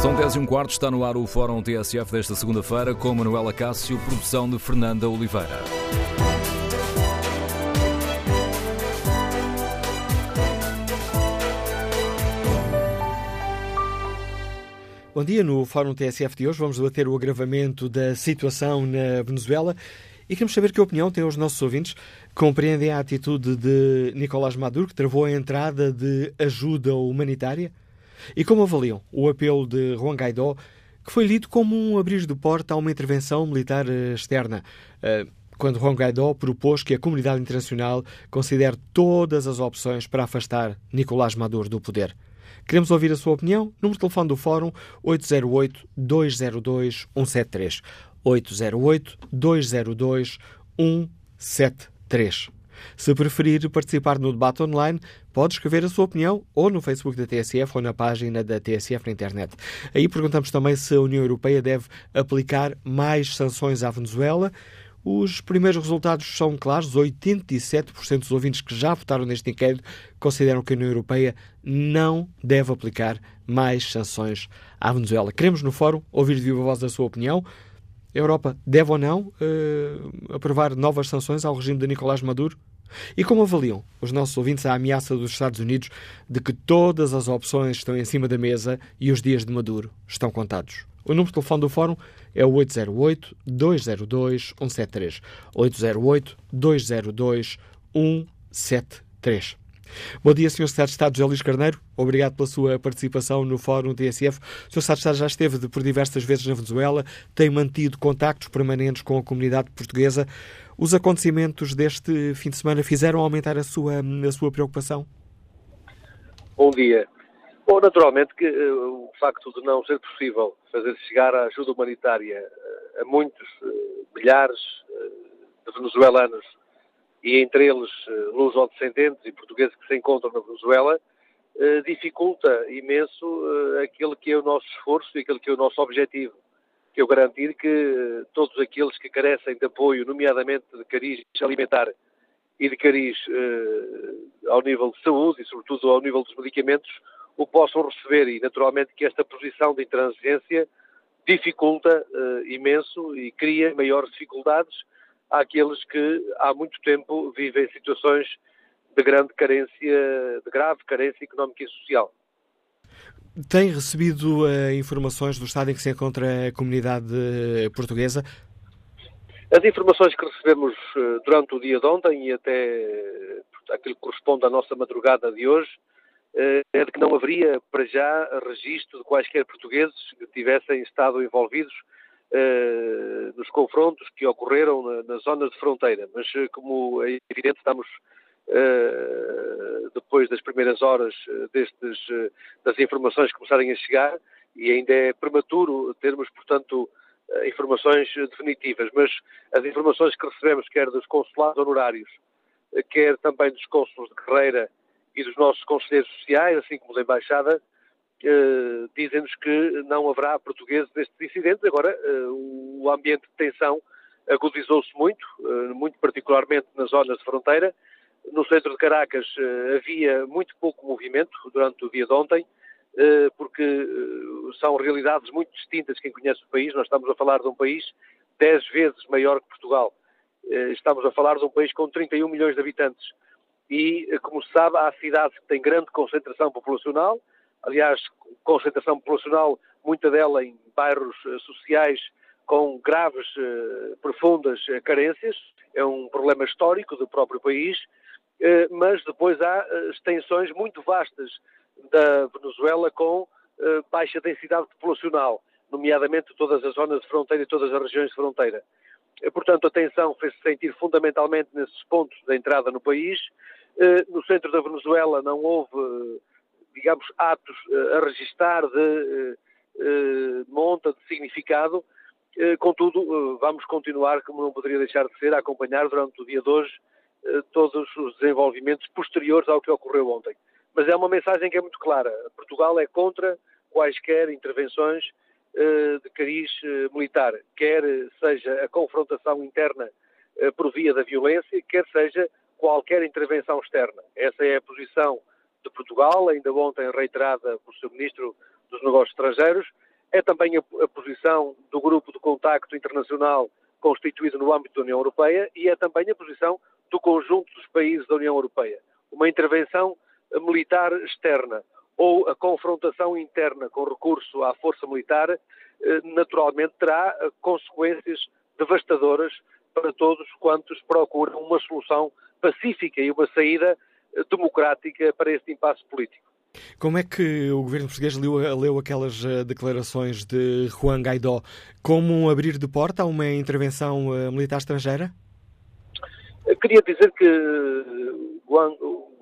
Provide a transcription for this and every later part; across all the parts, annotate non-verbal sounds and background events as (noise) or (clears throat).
São 10 e um quarto, está no ar o Fórum TSF desta segunda-feira com Manuela Cássio, produção de Fernanda Oliveira. Bom dia, no Fórum TSF de hoje vamos debater o agravamento da situação na Venezuela e queremos saber que opinião têm os nossos ouvintes. Compreendem a atitude de Nicolás Maduro, que travou a entrada de ajuda humanitária? E como avaliam o apelo de Juan Guaidó, que foi lido como um abrir de porta a uma intervenção militar eh, externa? Eh, quando Juan Guaidó propôs que a comunidade internacional considere todas as opções para afastar Nicolás Maduro do poder. Queremos ouvir a sua opinião. Número de telefone do Fórum 808-202-173. 808-202-173. Se preferir participar no debate online, pode escrever a sua opinião ou no Facebook da TSF ou na página da TSF na internet. Aí perguntamos também se a União Europeia deve aplicar mais sanções à Venezuela. Os primeiros resultados são claros. 87% dos ouvintes que já votaram neste inquérito consideram que a União Europeia não deve aplicar mais sanções à Venezuela. Queremos, no fórum, ouvir de viva voz a sua opinião. A Europa deve ou não uh, aprovar novas sanções ao regime de Nicolás Maduro? E como avaliam os nossos ouvintes a ameaça dos Estados Unidos de que todas as opções estão em cima da mesa e os dias de Maduro estão contados? O número de telefone do Fórum é o 808-202-173. 808-202-173. Bom dia, Sr. Secretário de Estado José Luís Carneiro. Obrigado pela sua participação no Fórum TSF. O Sr. Secretário de Estado já esteve por diversas vezes na Venezuela, tem mantido contactos permanentes com a comunidade portuguesa. Os acontecimentos deste fim de semana fizeram aumentar a sua, a sua preocupação? Bom dia. Bom, naturalmente que uh, o facto de não ser possível fazer chegar a ajuda humanitária uh, a muitos uh, milhares de venezuelanos e entre eles uh, luso-descendentes e portugueses que se encontram na Venezuela, uh, dificulta imenso uh, aquele que é o nosso esforço e aquele que é o nosso objetivo, que é garantir que todos aqueles que carecem de apoio, nomeadamente de cariz alimentar e de cariz ao nível de saúde e sobretudo ao nível dos medicamentos, o possam receber. E naturalmente que esta posição de intransigência dificulta imenso e cria maiores dificuldades àqueles que há muito tempo vivem situações de grande carência, de grave carência económica e social. Tem recebido uh, informações do estado em que se encontra a comunidade uh, portuguesa? As informações que recebemos uh, durante o dia de ontem e até aquilo que corresponde à nossa madrugada de hoje é de que não haveria, para já, registro de quaisquer portugueses que tivessem estado envolvidos nos confrontos que ocorreram na, na zona de fronteira. Mas, uh, como é evidente, estamos uh, depois das primeiras horas destes, das informações começarem a chegar e ainda é prematuro termos, portanto, informações definitivas. Mas as informações que recebemos, quer dos consulados honorários, quer também dos cônsulos de carreira e dos nossos conselheiros sociais, assim como da Embaixada, Uh, dizem-nos que não haverá portugueses nestes incidentes. Agora, uh, o ambiente de tensão agudizou-se muito, uh, muito particularmente nas zonas de fronteira. No centro de Caracas havia muito pouco movimento durante o dia de ontem, porque são realidades muito distintas. Quem conhece o país, nós estamos a falar de um país dez vezes maior que Portugal. Estamos a falar de um país com 31 milhões de habitantes. E, como se sabe, há cidades que têm grande concentração populacional, aliás, concentração populacional, muita dela em bairros uh, sociais com graves, uh, profundas uh, carências, é um problema histórico do próprio país, mas depois há extensões muito vastas da Venezuela com baixa densidade populacional, nomeadamente todas as zonas de fronteira e todas as regiões de fronteira. Portanto, a tensão fez-se sentir fundamentalmente nesses pontos da entrada no país. No centro da Venezuela não houve digamos, atos uh, a registar de uh, monta, de significado. contudo, vamos continuar, como não poderia deixar de ser, a acompanhar durante o dia de hoje todos os desenvolvimentos posteriores ao que ocorreu ontem. Mas é uma mensagem que é muito clara. Portugal é contra quaisquer intervenções de cariz militar, quer seja a confrontação interna por via da violência, quer seja qualquer intervenção externa. Essa é a posição de Portugal, ainda ontem reiterada pelo Sr. Ministro dos Negócios Estrangeiros, é também a, a posição do Grupo de Contacto Internacional constituído no âmbito da União Europeia e é também a posição do conjunto dos países da União Europeia. Uma intervenção militar externa ou a confrontação interna com recurso à força militar, eh, naturalmente terá eh, consequências devastadoras para todos quantos procuram uma solução pacífica e uma saída eh, democrática para este impasse político. Como é que o governo português leu, leu, aquelas declarações de Juan Guaidó? Como um abrir de porta a uma intervenção militar estrangeira? Eu queria dizer que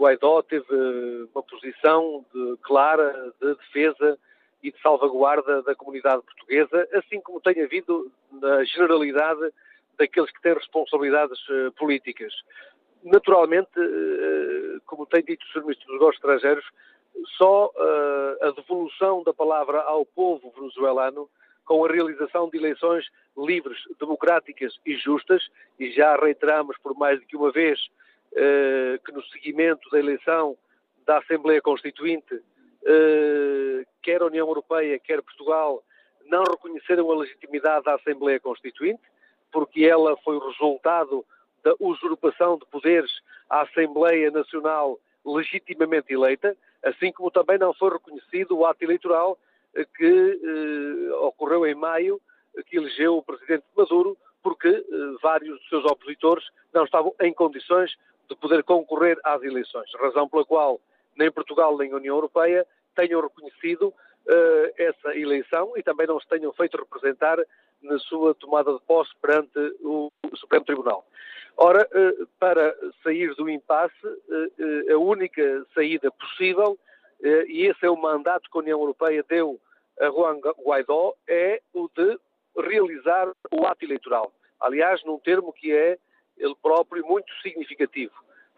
Guaidó teve uma posição de, clara de defesa e de salvaguarda da comunidade portuguesa, assim como tem havido na generalidade daqueles que têm responsabilidades políticas. Naturalmente, uh, como tem dito o Sr. Ministro dos Negócios Estrangeiros, só uh, a devolução da palavra ao povo venezuelano com a realização de eleições livres, democráticas e justas, e já reiteramos por mais do que uma vez eh, que no seguimento da eleição da Assembleia Constituinte, eh, quer a União Europeia, quer Portugal, não reconheceram a legitimidade da Assembleia Constituinte, porque ela foi o resultado da usurpação de poderes à Assembleia Nacional legitimamente eleita, assim como também não foi reconhecido o ato eleitoral eh, que eh, ocorreu em maio, que elegeu o presidente Maduro, porque eh, vários dos seus opositores não estavam em condições de poder concorrer às eleições, razão pela qual nem Portugal nem a União Europeia tenham reconhecido uh, essa eleição e também não se tenham feito representar na sua tomada de posse perante o Supremo Tribunal. Ora, uh, para sair do impasse, uh, a única saída possível, e esse é o mandato que a União Europeia deu a Juan Guaidó, é o de realizar o ato eleitoral. Aliás, num termo que é ele próprio, muito significativo.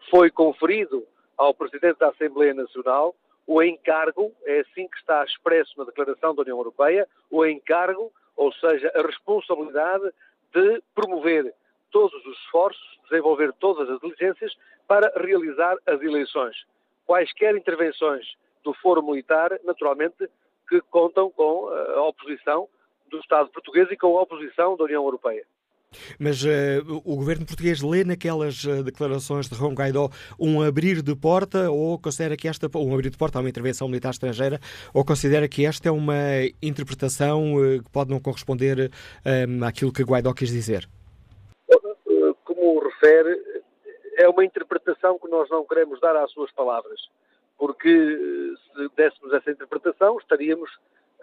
Foi conferido ao Presidente da Assembleia Nacional o encargo, é assim que está expresso na Declaração da União Europeia, o encargo, ou seja, a responsabilidade de promover todos os esforços, desenvolver todas as diligências para realizar as eleições. Quaisquer intervenções do Foro Militar, naturalmente, que contam com a oposição do Estado português e com a oposição da União Europeia. Mas uh, o governo português lê naquelas uh, declarações de Ron Guaidó um abrir de porta ou considera que esta um abrir de porta a uma intervenção militar estrangeira ou considera que esta é uma interpretação uh, que pode não corresponder àquilo que Guaidó quis dizer? Como refere, é uma interpretação que nós não queremos dar às suas palavras, porque se dessemos essa interpretação estaríamos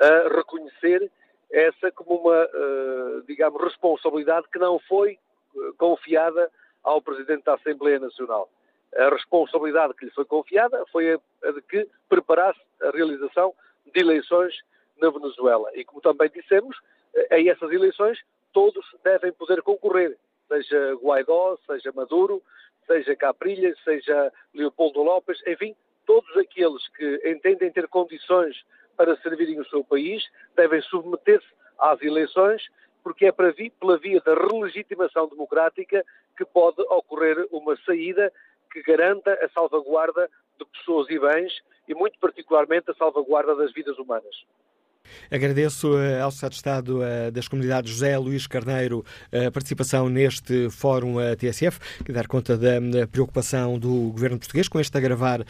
a reconhecer essa como uma, eh, digamos, responsabilidade que não foi eh, confiada ao Presidente da Assembleia Nacional. A responsabilidade que lhe foi confiada foi a de que preparasse a realização de eleições na Venezuela. E como também dissemos, eh, a essas eleições todos devem poder concorrer, seja Guaidó, seja Maduro, seja Caprilha, seja Leopoldo López, enfim, todos aqueles que entendem ter condições para servirem o seu país, devem submeter-se às eleições, porque é pela via da relegitimação democrática que pode ocorrer uma saída que garanta a salvaguarda de pessoas e bens e, muito particularmente, a salvaguarda das vidas humanas. Agradeço eh, ao Secretário de Estado eh, das Comunidades José Luís Carneiro a participação neste Fórum eh, TSF, que dar conta da preocupação do governo português com este agravar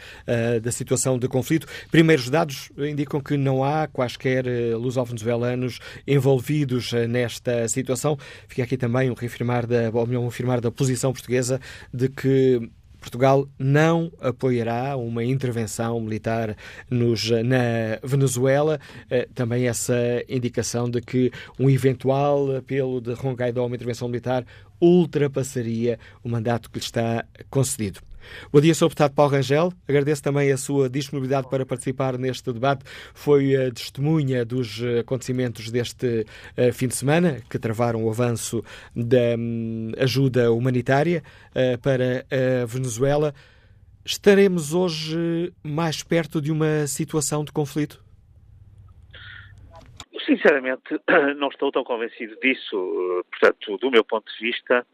da situação de conflito. Primeiros dados indicam que não há quaisquer luso-venezuelanos envolvidos nesta situação. Fica aqui também um reafirmar da, ou melhor, um afirmar da posição portuguesa de que Portugal não apoiará uma intervenção militar nos, na Venezuela. Eh, também essa indicação de que um eventual apelo de Rongaidó a uma intervenção militar ultrapassaria o mandato que lhe está concedido. Bom dia, Sr. Deputado Paulo Rangel. Agradeço também a sua disponibilidade para participar neste debate. Foi a testemunha dos acontecimentos deste uh, fim de semana, que travaram o avanço da um, ajuda humanitária uh, para a Venezuela. Estaremos hoje mais perto de uma situação de conflito? Sinceramente, (clears throat) não estou tão convencido disso. Portanto, do meu ponto de vista,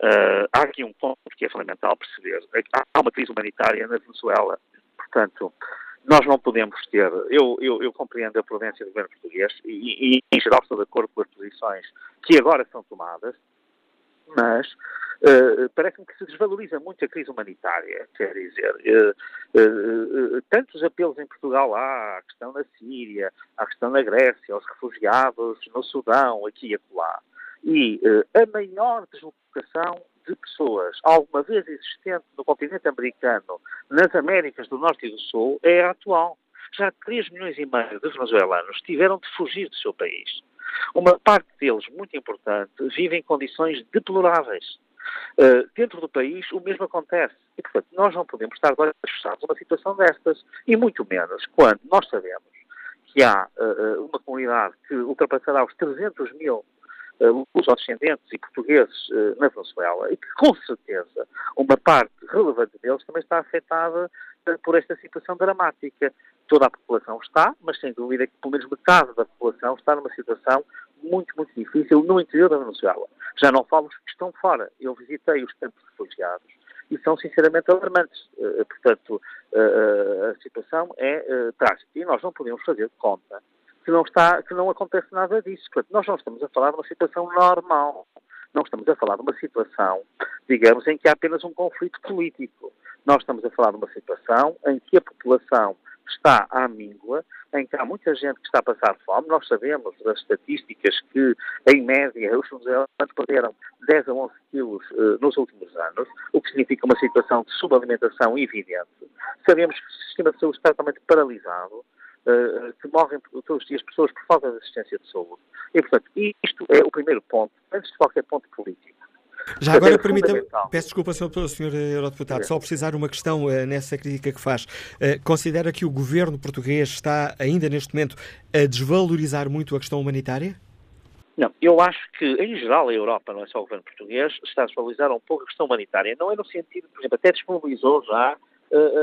Uh, há aqui um ponto que é fundamental perceber. Há uma crise humanitária na Venezuela. Portanto, nós não podemos ter, eu, eu, eu, compreendo a prudência do governo português e, e, em geral estou de acordo com as posições que agora são tomadas, mas uh, parece-me que se desvaloriza muito a crise humanitária, quer dizer, uh, uh, tantos apelos em Portugal há, à questão na Síria, à questão na Grécia, aos refugiados no Sudão, aqui e acolá, e a maior deslocação de pessoas alguma vez existente no continente americano, nas Américas do Norte e do Sul, é a atual. Já 3 milhões e meio de venezuelanos tiveram de fugir do seu país. Uma parte deles, muito importante, vive em condições deploráveis. Uh, dentro do país, o mesmo acontece. E, portanto, nós não podemos estar agora fechados a uma situação destas. E muito menos quando nós sabemos que há uh, uma comunidade que ultrapassará os 300 mil uh, descendentes e portugueses uh, na Venezuela e que, com certeza, uma parte relevante deles também está afetada uh, por esta situação dramática. Toda a população está, mas sem dúvida que pelo menos metade da população está numa situação muito, muito difícil no interior da Venezuela. Já não falo os que estão fora. Eu visitei os campos refugiados e são sinceramente alarmantes. portanto, a situação é trágica e nós não podemos fazer conta que não, está, que não acontece nada disso. Portanto, nós não estamos a falar de uma situação normal. Não estamos a falar de uma situação, digamos, em que há apenas um conflito político. Nós estamos a falar de uma situação em que a população está à míngua, em que há muita gente que está a passar fome. Nós sabemos das estatísticas que, em média, os venezuelanos perderam 10 a 11 quilos uh, nos últimos anos, o que significa uma situação de subalimentação evidente. Sabemos que o sistema de saúde está totalmente paralisado. Uh, que morrem todos os dias pessoas por falta de assistência de saúde. E, portanto, isto é o primeiro ponto, antes de qualquer ponto político. Já agora, permita-me, peço desculpa, Sr. Sr. Eurodeputado, é. só precisar uma questão uh, nessa crítica que faz. Uh, considera que o governo português está, ainda neste momento, a desvalorizar muito a questão humanitária? Não, eu acho que, em geral, a Europa, não é só o governo português, está a desvalorizar um pouco a questão humanitária. Não é no sentido, por exemplo, até disponibilizou já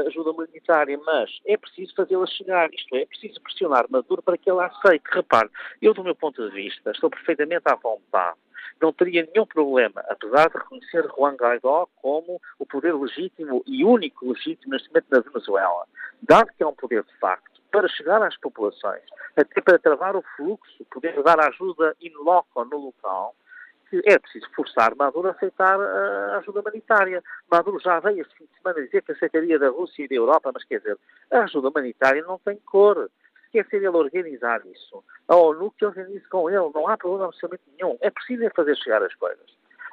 ajuda humanitária, mas é preciso fazê-la chegar, isto é, é preciso pressionar Maduro para que ele aceite. Repare, eu, do meu ponto de vista, estou perfeitamente à vontade não teria nenhum problema, apesar de reconhecer Juan Guaidó como o poder legítimo e único legítimo neste momento na Venezuela, dado que é um poder de facto, para chegar às populações, até para travar o fluxo, poder dar ajuda in loco no local, é preciso forçar Maduro a aceitar a ajuda humanitária. Maduro já veio este fim de semana dizer que aceitaria da Rússia e da Europa, mas quer dizer, a ajuda humanitária não tem cor. Se quer ser ele organizar isso, a ONU que organize com ele, não há problema absolutamente nenhum. É preciso é fazer chegar as coisas.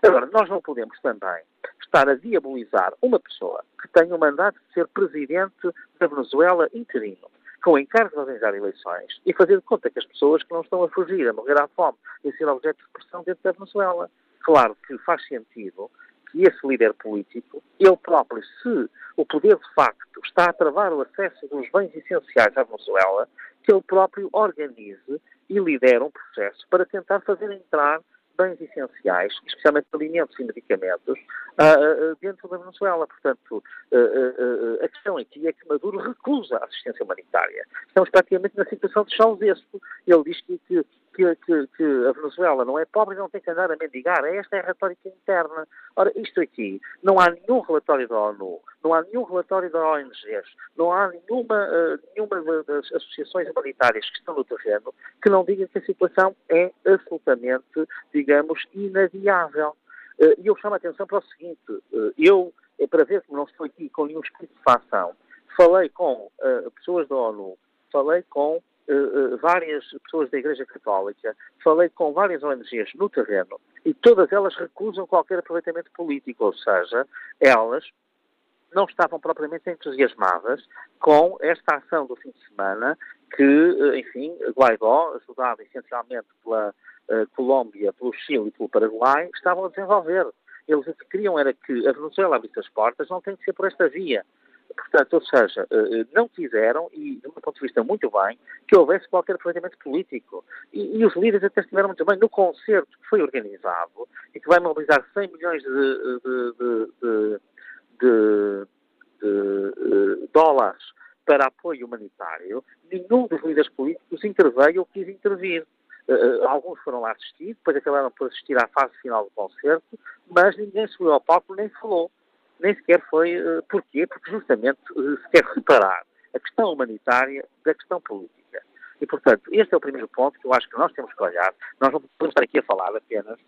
Agora, nós não podemos também estar a diabolizar uma pessoa que tem o mandato de ser presidente da Venezuela interino com o encargo de organizar eleições e fazer de conta que as pessoas que não estão a fugir, a morrer à fome e a ser objeto de pressão dentro da Venezuela. Claro que faz sentido que esse líder político, ele próprio, se o poder de facto está a travar o acesso dos bens essenciais à Venezuela, que ele próprio organize e lidere um processo para tentar fazer entrar bens essenciais, especialmente alimentos e medicamentos, uh, dentro da Venezuela. Portanto, a questão aqui é que Maduro recusa a assistência humanitária. Estamos praticamente na situação de Ceausescu. Ele diz que, que que, que, que, a Venezuela não é pobre e não tem que andar a mendigar. Esta é a retórica interna. Ora, isto aqui, não há nenhum relatório da ONU, não há nenhum relatório da ONGs, não há nenhuma, uh, nenhuma das associações humanitárias que estão no terreno que não digam que a situação é absolutamente, digamos, inadiável. Uh, e eu chamo a atenção para o seguinte, uh, eu, é para ver que não estou aqui com nenhum espírito de facção, falei com pessoas da ONU, falei com uh, várias pessoas da Igreja Católica, falei com várias ONGs no terreno e todas elas recusam qualquer aproveitamento político, ou seja, elas não estavam propriamente entusiasmadas com esta ação do fim de semana que, eh, enfim, Guaidó, ajudado essencialmente pela Colômbia, pelo Chile e pelo Paraguai, estavam a desenvolver. Eles o que queriam era que a Venezuela abrisse as portas, não tem que ser por esta via. Portanto, ou seja, eh, não quiseram, e de um ponto de vista muito bem, que houvesse qualquer aproveitamento político. E, e, os líderes até estiveram muito bem no concerto que foi organizado e que vai mobilizar 100 milhões de, de, de, de eh, dólares para apoio humanitário. Nenhum dos líderes políticos interveio ou quis intervir. Uh, alguns foram lá assistir, depois acabaram por assistir à fase final do concerto, mas ninguém subiu ao palco nem falou nem sequer foi. Uh, porquê? Porque justamente uh, se quer reparar a questão humanitária da questão política. E, portanto, este é o primeiro ponto que eu acho que nós temos que olhar. Nós não podemos estar aqui a falar apenas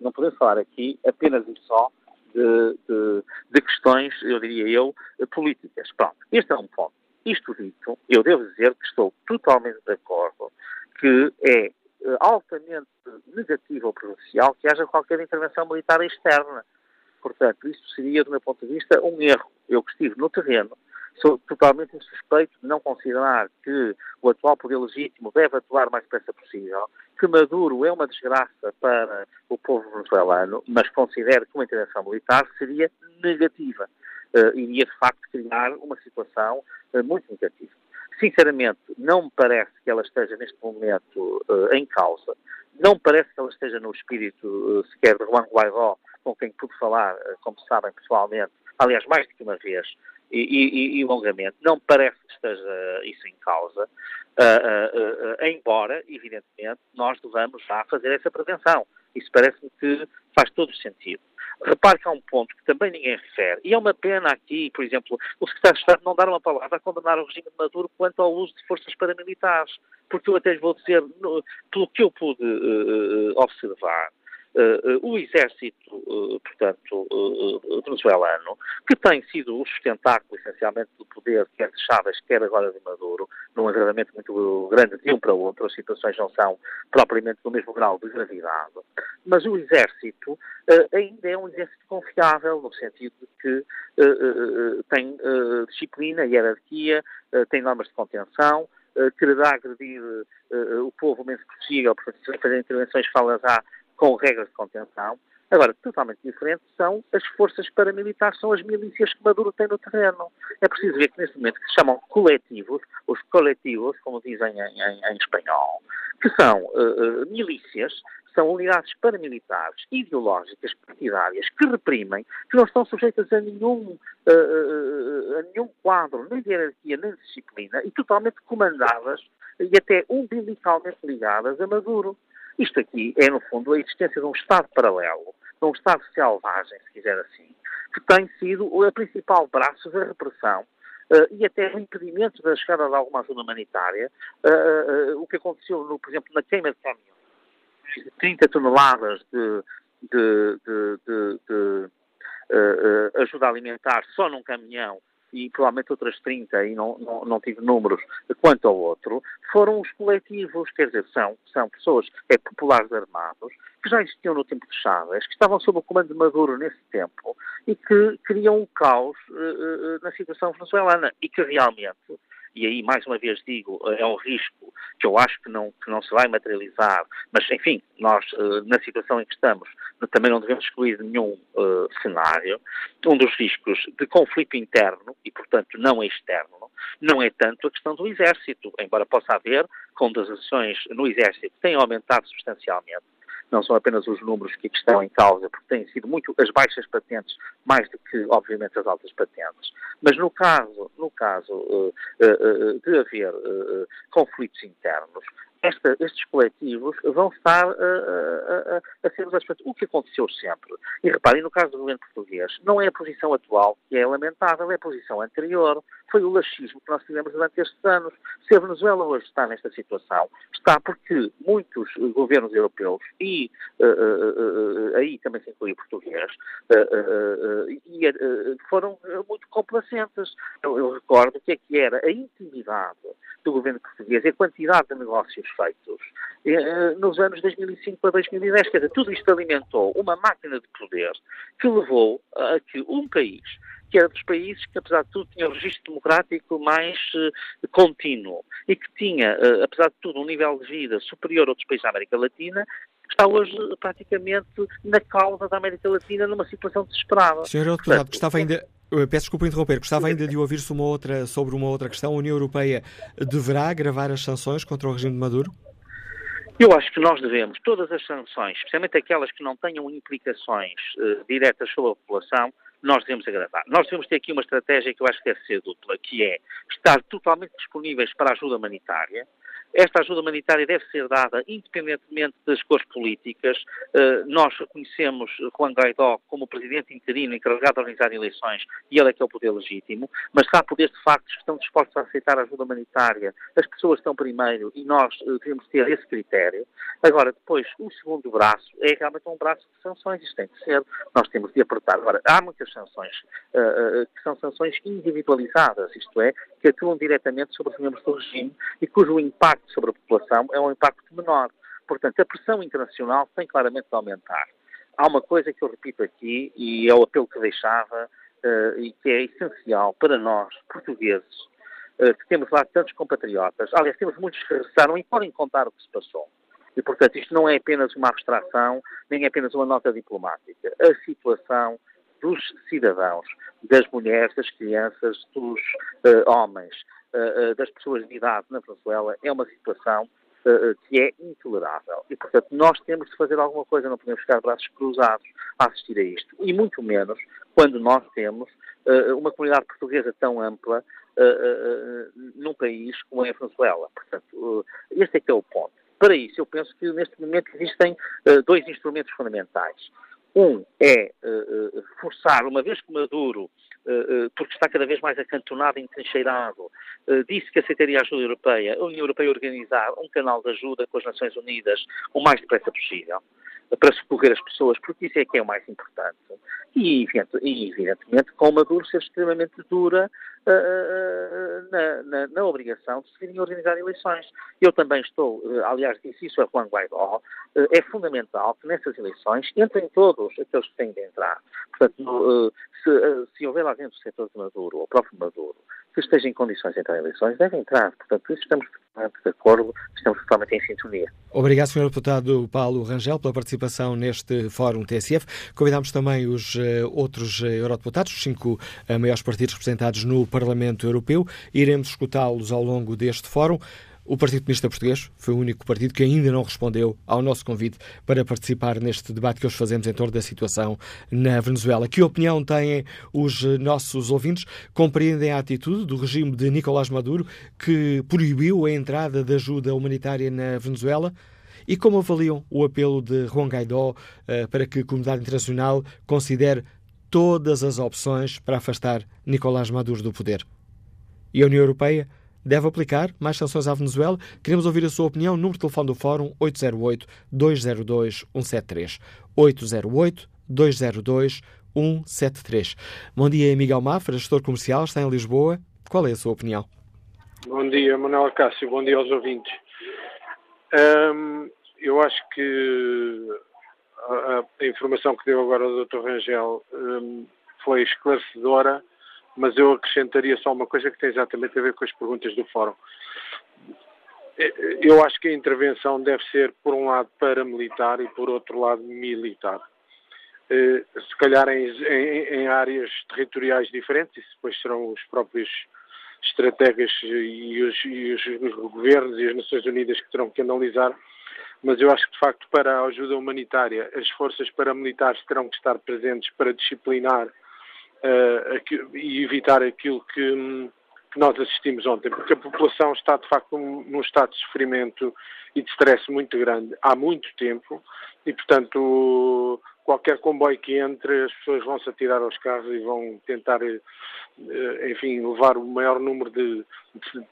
não podemos falar aqui apenas e só de, de, questões, eu diria eu, políticas. Pronto, este é um ponto. Isto dito, eu devo dizer que estou totalmente de acordo que é eh, altamente negativo ou prejudicial que haja qualquer intervenção militar externa. Portanto, isso seria, do meu ponto de vista, um erro. Eu que estive no terreno, sou totalmente insuspeito de não considerar que o atual poder legítimo deve atuar o mais depressa possível, que Maduro é uma desgraça para o povo venezuelano, mas considero que uma intervenção militar seria negativa. Uh, iria, de facto, criar uma situação uh, muito negativa. Sinceramente, não me parece que ela esteja neste momento uh, em causa. Não me parece que ela esteja no espírito sequer de Juan Guaidó, com quem pude falar, uh, como sabem, pessoalmente, aliás, mais do que uma vez, e, e, e longamente. Não parece que esteja isso em causa, embora, evidentemente, nós devamos já fazer essa prevenção. Isso parece-me que faz todo o sentido. Repare que há um ponto que também ninguém refere, e é uma pena aqui, por exemplo, o secretário de Estado não dar uma palavra a condenar o regime de Maduro quanto ao uso de forças paramilitares, porque eu até vou dizer, pelo que eu pude uh, observar, Uh, o exército, uh, portanto, venezuelano, que tem sido o sustentáculo, essencialmente, do poder, quer de Chávez, quer agora de Maduro, num agravamento muito grande de um para o outro, as situações não são propriamente do mesmo grau de gravidade, mas o exército ainda é um exército confiável, no sentido de que tem disciplina, hierarquia, tem normas de contenção, quererá agredir o povo o menos possível, portanto, se fazer intervenções, fala já com regras de contenção. Agora, totalmente diferentes são as forças paramilitares, são as milícias que Maduro tem no terreno. É preciso ver que neste momento que se chamam coletivos, os coletivos, como dizem em, em, em espanhol, que são uh, milícias, são unidades paramilitares, ideológicas, partidárias, que reprimem, que não estão sujeitas a nenhum, uh, a nenhum quadro, nem de hierarquia, nem de disciplina, e totalmente comandadas e até umbilicalmente ligadas a Maduro. Isto aqui é, no fundo, a existência de um Estado paralelo, de um Estado selvagem, se quiser assim, que tem sido o principal braço da repressão Uh, e até o impedimento da chegada de alguma ajuda humanitária, uh, uh, o que aconteceu, no, por exemplo, na queima de caminhões, 30 toneladas de, de, de, de ajuda alimentar só num caminhão e provavelmente outras 30, e não, não, não tive números. Quanto ao outro, foram os coletivos, quer dizer, são, são pessoas, é, populares armados, que já existiam no tempo de Chaves, que estavam sob o comando de Maduro nesse tempo e que criam um caos uh, uh, na situação venezuelana e que realmente e aí mais uma vez digo, é um risco que eu acho que não, que não se vai materializar, mas enfim, nós na situação em que estamos também não devemos excluir nenhum uh, cenário. Um dos riscos de conflito interno, e portanto não externo, não é tanto a questão do exército, embora possa haver, quando as ações no exército têm aumentado substancialmente, não são apenas os números que estão em causa, porque têm sido muito as baixas patentes, mais do que, obviamente, as altas patentes. Mas no caso, no caso uh, uh, de haver uh, conflitos internos, esta, estes coletivos vão estar uh, uh, uh, a ser. O que aconteceu sempre, e reparem, no caso do governo português, não é a posição atual que é lamentável, é a posição anterior. Foi o laxismo que nós tivemos durante estes anos. Se a Venezuela hoje está nesta situação, está porque muitos governos europeus, e aí também se inclui o português, e, foram muito complacentes. Eu, eu recordo o que é que era a intimidade do governo português e a quantidade de negócios feitos eh, nos anos 2005 para 2010. Quer dizer, tudo isto alimentou uma máquina de poder que levou a que um país que era dos países que, apesar de tudo, tinha o registro democrático mais uh, contínuo e que tinha, uh, apesar de tudo, um nível de vida superior a outros países da América Latina, está hoje praticamente na causa da América Latina numa situação desesperada. Senhor Deputado, gostava ainda, peço desculpa interromper, gostava ainda de ouvir-se uma outra, sobre uma outra questão. A União Europeia deverá agravar as sanções contra o regime de Maduro? Eu acho que nós devemos, todas as sanções, especialmente aquelas que não tenham implicações uh, diretas sobre a população, nós devemos agravar. Nós devemos ter aqui uma estratégia que eu acho que deve ser dupla, que é estar totalmente disponíveis para ajuda humanitária, esta ajuda humanitária deve ser dada independentemente das cores políticas. Eh, nós reconhecemos Juan Guaidó como presidente interino encarregado de organizar eleições e ele é que é o poder legítimo, mas há poderes de facto que estão dispostos a aceitar a ajuda humanitária. As pessoas estão primeiro e nós eh, devemos ter esse critério. Agora, depois, o segundo braço é realmente um braço de sanções. Isto tem que ser. Nós temos de apertar. Agora, há muitas sanções que são sanções individualizadas, isto é, que atuam diretamente sobre os membros do regime e cujo impacto sobre a população é um impacto menor. Portanto, a pressão internacional tem claramente de aumentar. Há uma coisa que eu repito aqui, e é o apelo que deixava, uh, e que é essencial para nós, portugueses, uh, que temos lá tantos compatriotas, aliás, temos muitos que regressaram e podem contar o que se passou. E, portanto, isto não é apenas uma abstração, nem é apenas uma nota diplomática. A situação dos cidadãos, das mulheres, das crianças, dos uh, homens, das pessoas de idade na Venezuela é uma situação que é intolerável. E, portanto, nós temos de fazer alguma coisa, não podemos ficar braços cruzados a assistir a isto. E muito menos quando nós temos uma comunidade portuguesa tão ampla num país como é a Venezuela. Portanto, este é que é o ponto. Para isso, eu penso que neste momento existem dois instrumentos fundamentais. Um é uh, forçar, uma vez que Maduro, uh, porque está cada vez mais acantonado e entrincheirado, disse que aceitaria a ajuda europeia, a União Europeia organizar um canal de ajuda com as Nações Unidas o mais depressa possível para socorrer as pessoas, porque isso é que é o mais importante. E, evidentemente, com Maduro ser extremamente dura uh, na, na, na, obrigação de se virem organizar eleições. Eu também estou, aliás, disse isso a Juan Guaidó, é fundamental que nessas eleições entrem todos aqueles que têm de entrar. Portanto, se, se houver dentro do setor de Maduro, ou o próprio Maduro, que esteja em condições de entrar em eleições, devem entrar. Portanto, estamos totalmente de acordo, estamos totalmente em sintonia. Obrigado, Sr. Deputado Paulo Rangel, pela participação neste Fórum TSF. Convidamos também os uh, outros uh, eurodeputados, os cinco uh, maiores partidos representados no Parlamento Europeu. Iremos escutá-los ao longo deste Fórum. O Partido Comunista Português foi o único partido que ainda não respondeu ao nosso convite para participar neste debate que hoje fazemos em torno da situação na Venezuela. Que opinião têm os nossos ouvintes? Compreendem a atitude do regime de Nicolás Maduro, que proibiu a entrada de ajuda humanitária na Venezuela? E como avaliam o apelo de Juan Guaidó uh, para que a comunidade internacional considere todas as opções para afastar Nicolás Maduro do poder? E a União Europeia? Deve aplicar mais sanções à Venezuela? Queremos ouvir a sua opinião. Número de telefone do Fórum 808-202-173. 808-202-173. Bom dia, Miguel Mafra, gestor comercial, está em Lisboa. Qual é a sua opinião? Bom dia, Manuel Cássio. Bom dia aos ouvintes. eu acho que a, a, informação que deu agora o Dr. Rangel foi esclarecedora mas eu acrescentaria só uma coisa que tem exatamente a ver com as perguntas do Fórum. Eu acho que a intervenção deve ser, por um lado, paramilitar e, por outro lado, militar. Eh, se calhar em, em, em áreas territoriais diferentes, isso depois serão os próprios estrategas e os, e os, os, governos e as Nações Unidas que terão que analisar, mas eu acho que, de facto, para a ajuda humanitária, as forças paramilitares terão que estar presentes para disciplinar e evitar aquilo que, que, nós assistimos ontem, porque a população está de facto num, estado de sofrimento e de stress muito grande há muito tempo e, portanto, qualquer comboio que entre, as pessoas vão se atirar aos carros e vão tentar, eh, enfim, levar o maior número de,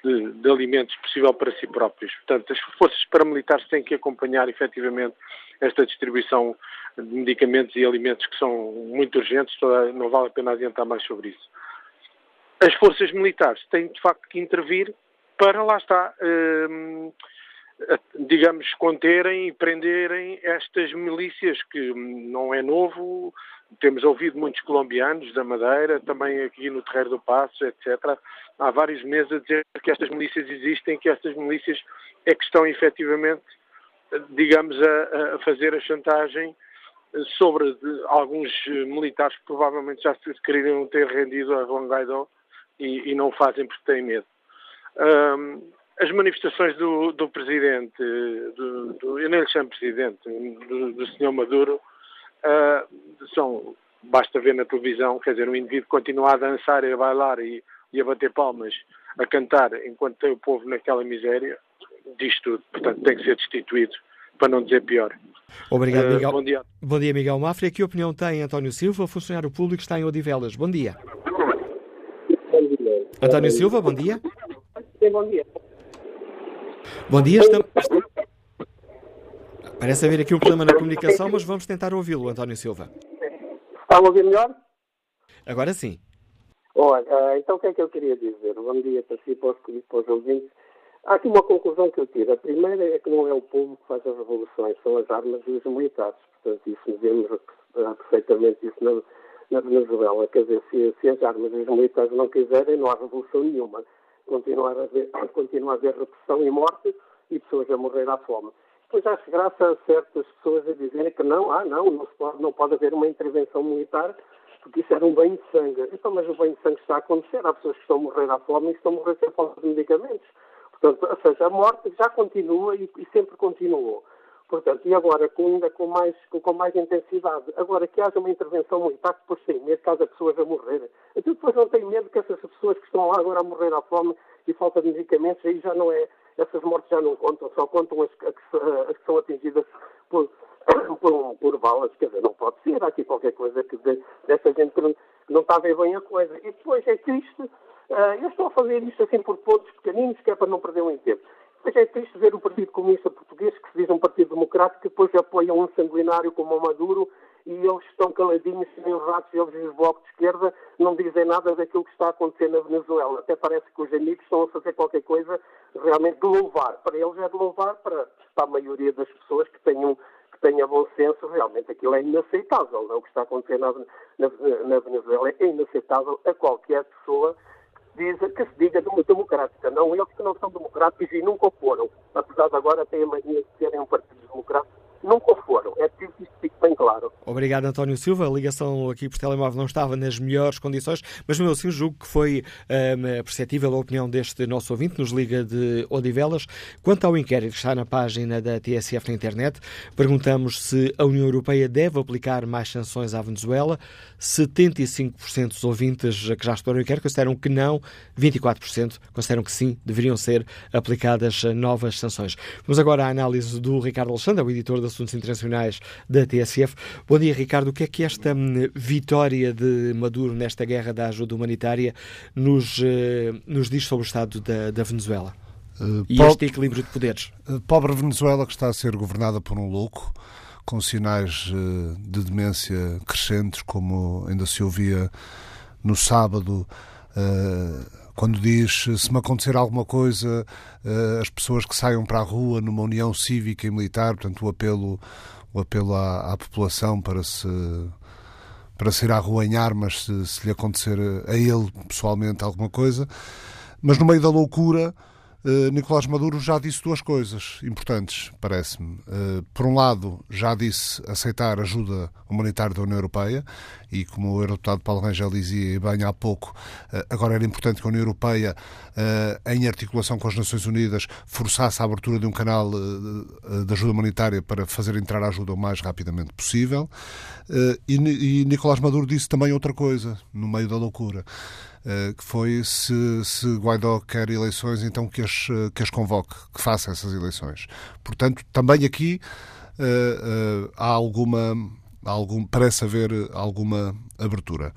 de, de, alimentos possível para si próprios. Portanto, as forças paramilitares têm que acompanhar efetivamente esta distribuição de medicamentos e alimentos que são muito urgentes, não vale a pena adiantar mais sobre isso. As forças militares têm de facto que intervir para, lá está, hum, digamos, conterem e prenderem estas milícias, que não é novo, temos ouvido muitos colombianos da Madeira, também aqui no Terreiro do Passo, etc. Há vários meses a dizer que estas milícias existem, que estas milícias é que estão efetivamente, digamos, a, a fazer a chantagem sobre alguns militares que provavelmente já se queriam ter rendido a Juan Guaidó e, e não o fazem porque têm medo. Um, as manifestações do, do presidente, do, do, eu nem lhe chamo presidente, do, do senhor Maduro, uh, são basta ver na televisão, quer dizer, um indivíduo continua a dançar e a bailar e, e a bater palmas, a cantar, enquanto tem o povo naquela miséria, diz tudo. Portanto, tem que ser destituído, para não dizer pior. Obrigado, Uh, Miguel. bom dia. Bom dia, Miguel Mafra. Que opinião tem António Silva, funcionário público está em Odivelas? Bom dia. António Silva, bom dia. Sim, bom dia. Bom dia. Estamos... Parece haver aqui um problema na comunicação, mas vamos tentar ouvi-lo, António Silva. Está a ouvir melhor? Agora sim. Olha, ah, então o que é que eu queria dizer? Bom dia para si, para os, para os ouvintes. Há aqui uma conclusão que eu tiro. A primeira é que não é o povo que faz as revoluções, são as armas e os militares. Portanto, isso vemos ah, perfeitamente isso na, na Venezuela. Quer dizer, se, se as armas e os militares não quiserem, não há revolução nenhuma. Continuar a haver, (coughs) continua a haver repressão e morte e pessoas a morrer à fome. Depois acho graça a certas pessoas a dizerem que não, ah, não, não, pode, não pode haver uma intervenção militar porque isso era um banho de sangue. Então, mas o banho de sangue está a acontecer. Há pessoas que estão a morrer à fome e estão a morrer sem falta de medicamentos. Portanto, ou seja, a morte já continua e, e sempre continuou. Portanto, e agora, com, ainda com mais, com, com, mais intensidade, agora que haja uma intervenção militar, depois tem medo que haja pessoas a morrer. Então depois não tem medo que essas pessoas que estão lá agora a morrer à fome e falta de medicamentos, aí já não é, essas mortes já não contam, só contam as, as, as que são atingidas por, (coughs) por, por, balas, quer dizer, não pode ser, há aqui qualquer coisa que de, dessa gente que não, não está a ver bem a coisa. E depois é triste, uh, eu estou a fazer isto assim por pontos pequeninos, que é para não perder muito tempo. Mas é triste ver o Partido Comunista Português, que se diz um partido democrático, que depois apoia um sanguinário como o Maduro e eles estão caladinhos, nem os ratos, eles e os blocos de esquerda não dizem nada daquilo que está a acontecer na Venezuela. Até parece que os amigos estão a fazer qualquer coisa realmente de louvar. Para eles é de louvar, para, a maioria das pessoas que tenham que tenha bom senso, realmente aquilo é inaceitável. Não? O que está a acontecer na, na, na Venezuela é inaceitável a qualquer pessoa diz, que se diga democrática. Não eles que não são democráticos e nunca foram. Apesar de agora terem a mania de serem um partido democrático, nunca foram. É preciso que isto fique bem claro. Obrigado, António Silva. A ligação aqui por telemóvel não estava nas melhores condições, mas mesmo assim julgo que foi um, perceptível a opinião deste nosso ouvinte, nos liga de Odivelas. Quanto ao inquérito que está na página da TSF na internet, perguntamos se a União Europeia deve aplicar mais sanções à Venezuela. 75% dos ouvintes que já estudaram o inquérito consideram que não, 24% consideram que sim, deveriam ser aplicadas novas sanções. Vamos agora à análise do Ricardo Alexandre, o editor de Assuntos Internacionais da TSF. Bom dia, Ricardo. O que é que esta vitória de Maduro nesta guerra da ajuda humanitária nos, nos diz sobre o estado da, da Venezuela? Uh, e este equilíbrio de poderes? Pobre Venezuela que está a ser governada por um louco, com sinais de demência crescentes, como ainda se ouvia no sábado, uh, quando diz se me acontecer alguma coisa, as pessoas que saiam para a rua numa união cívica e militar, portanto o apelo, o apelo à, à população para se para sair à rua em armas se, se lhe acontecer a ele pessoalmente alguma coisa, mas no meio da loucura Uh, Nicolás Maduro já disse duas coisas importantes, parece-me. Uh, por um lado, já disse aceitar ajuda humanitária da União Europeia, e como o eurodeputado Paulo Rangel dizia bem há pouco, uh, agora era importante que a União Europeia, em articulação com as Nações Unidas, forçasse a abertura de um canal de ajuda humanitária para fazer entrar a ajuda o mais rapidamente possível. E, e Nicolás Maduro disse também outra coisa, no meio da loucura. Uh, que foi se, se Guaidó quer eleições, então que as, que as convoque, que faça essas eleições. Portanto, também aqui uh, uh, há alguma, algum, parece haver alguma abertura.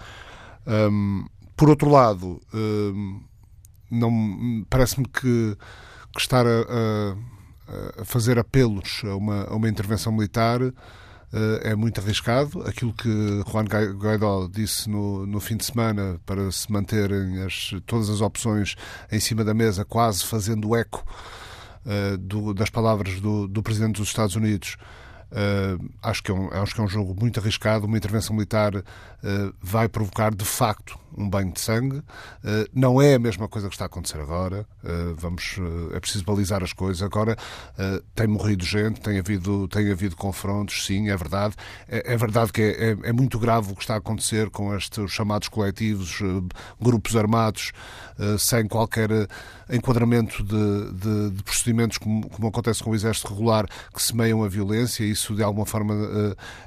Um, por outro lado, um, não parece-me que, que estar a, a, a, fazer apelos a uma, a uma intervenção militar é muito arriscado. Aquilo que Juan Guaidó disse no, no fim de semana para se manterem as, todas as opções em cima da mesa, quase fazendo eco uh, do, das palavras do, do Presidente dos Estados Unidos. Uh, acho, que é um, acho que é um jogo muito arriscado. Uma intervenção militar uh, vai provocar, de facto, um banho de sangue. Não é a mesma coisa que está a acontecer agora. Vamos, é preciso balizar as coisas. Agora tem morrido gente, tem havido, tem havido confrontos, sim, é verdade. É, é verdade que é, é, é, muito grave o que está a acontecer com estes chamados coletivos, grupos armados, sem qualquer enquadramento de, de, de procedimentos como, como, acontece com o Exército Regular, que semeiam a violência. Isso, de alguma forma,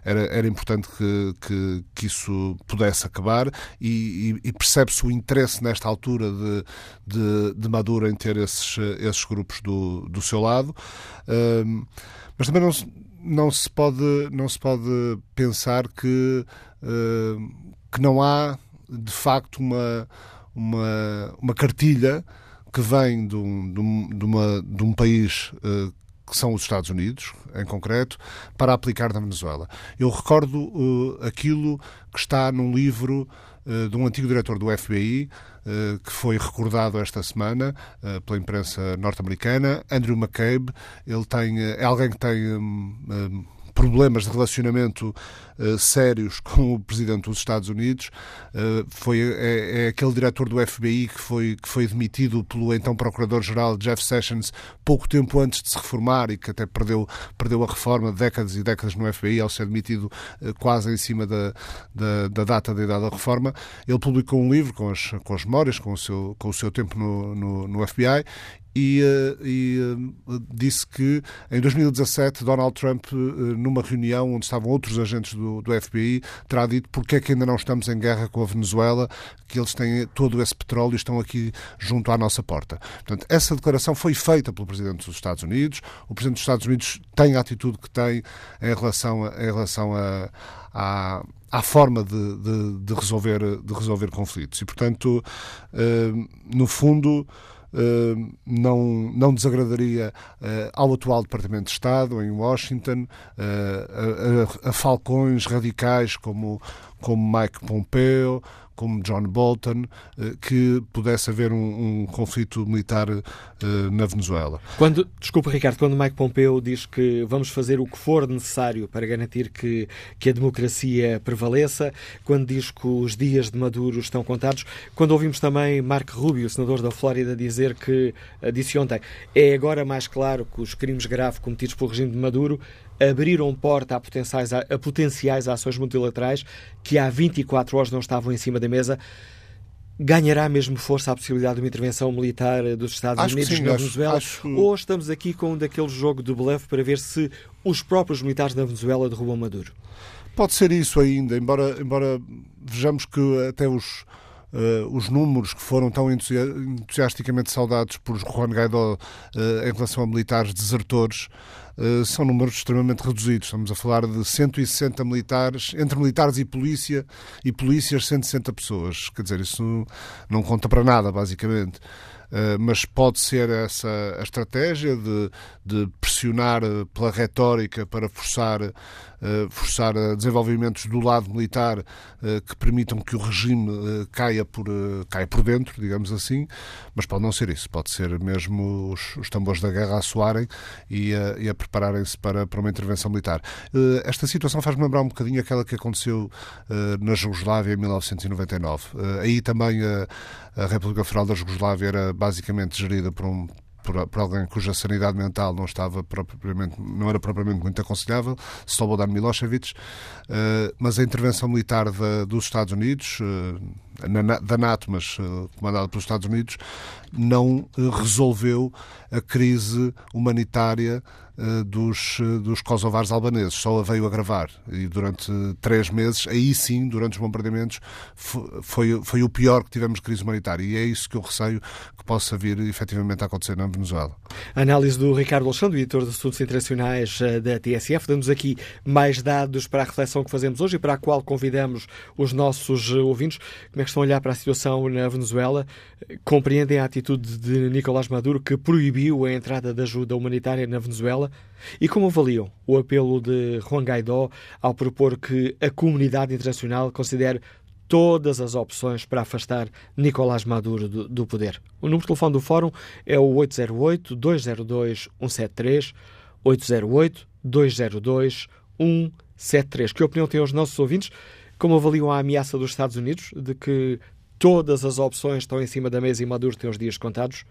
era, era importante que, que, que isso pudesse acabar e, e, percebe-se o interesse nesta altura de, de, de, Maduro em ter esses, esses grupos do, do seu lado. Um, mas também não se, não se pode não se pode pensar que uh, que não há de facto uma uma, uma cartilha que vem de um, de um, de uma, de um país uh, que são os Estados Unidos, em concreto, para aplicar na Venezuela. Eu recordo uh, aquilo que está num livro de um antigo diretor do FBI, uh, que foi recordado esta semana pela imprensa norte-americana, Andrew McCabe. Ele tem, é alguém que tem um, um, problemas de relacionamento uh, sérios (laughs) com o presidente dos Estados Unidos. Uh, foi, é, é, aquele diretor do FBI que foi, que foi demitido pelo então Procurador-Geral Jeff Sessions pouco tempo antes de se reformar e que até perdeu, perdeu a reforma décadas e décadas no FBI ao ser demitido uh, quase em cima da, da, da, data da idade da reforma. Ele publicou um livro com as, com as memórias, com o seu, com o seu tempo no, no, no FBI e, eh, e, eh, disse que em 2017 Donald Trump, eh, numa reunião onde estavam outros agentes do, do FBI, terá dito porque é que ainda não estamos em guerra com a Venezuela, que eles têm todo esse petróleo e estão aqui junto à nossa porta. Portanto, essa declaração foi feita pelo Presidente dos Estados Unidos. O Presidente dos Estados Unidos tem a atitude que tem em relação a, em relação a, à forma de, de, de, resolver, de resolver conflitos. E, portanto, no fundo, não, não desagradaria eh, ao atual Departamento de Estado, em Washington, eh, a, a, a falcões radicais como, como Mike Pompeo, como John Bolton, eh, que pudesse haver um, um conflito militar uh, na Venezuela. Quando, desculpa, Ricardo, quando Mike Pompeo diz que vamos fazer o que for necessário para garantir que, que a democracia prevaleça, quando diz que os dias de Maduro estão contados, quando ouvimos também Mark Rubio, senador da Flórida, dizer que, eh, disse ontem, é agora mais claro que os crimes graves cometidos pelo regime de Maduro abriram porta a potenciais, a potenciais ações multilaterais que há 24 horas não estavam em cima da mesa. Ganhará mesmo força a possibilidade de uma intervenção militar dos Estados acho Unidos sim, na acho, Venezuela? Acho... Ou estamos aqui com um daquele jogo de blefe para ver se os próprios militares da Venezuela derrubam Maduro? Pode ser isso ainda, embora, embora vejamos que até os, Uh, os números que foram tão entusiasticamente saudados por Juan Guaidó uh, em relação a militares desertores são números extremamente reduzidos. Estamos a falar de 160 militares, entre militares e polícia, e polícias 160 pessoas. Quer dizer, isso não conta para nada, basicamente. Uh, mas pode ser essa a estratégia de, de pressionar pela retórica para forçar eh, forçar desenvolvimentos do lado militar eh, que permitam que o regime eh, caia por, caia por dentro, digamos assim, mas pode não ser isso, pode ser mesmo os, os tambores da guerra a soarem e a, e a prepararem-se para, para uma intervenção militar. Esta situação faz-me lembrar um bocadinho aquela que aconteceu na Jugoslávia em 1999. Aí também a República Federal da Jugoslávia era basicamente gerida por um por, alguém cuja sanidade mental não estava propriamente, não era propriamente muito aconselhável, Slobodan Milosevic, uh, mas a intervenção militar da, dos Estados Unidos, uh, na, da NATO, mas uh, comandada pelos Estados Unidos, não resolveu a crise humanitária eh, dos, eh, dos kosovares albaneses, só a veio agravar. E durante três meses, aí sim, durante os bombardeamentos, foi, foi o pior que tivemos de crise humanitária. E é isso que eu receio que possa vir efetivamente a acontecer na Venezuela. Análise do Ricardo Alexandre, editor de Assuntos Internacionais eh, da TSF, dando-nos aqui mais dados para a reflexão que fazemos hoje e para a qual convidamos os nossos ouvintes. Como é estão a olhar para a situação na Venezuela? Compreendem a atitude de Nicolás Maduro que proibiu a entrada de ajuda humanitária na Venezuela? E como avaliam o apelo de Juan Guaidó ao propor que a comunidade internacional considere todas as opções para afastar Nicolás Maduro do, do poder? O número de telefone do Fórum é o 808-202-173, 808-202-173. Que opinião têm os nossos ouvintes? Como avaliam a ameaça dos Estados Unidos de que todas as opções estão em cima da mesa e Maduro tem os dias contados?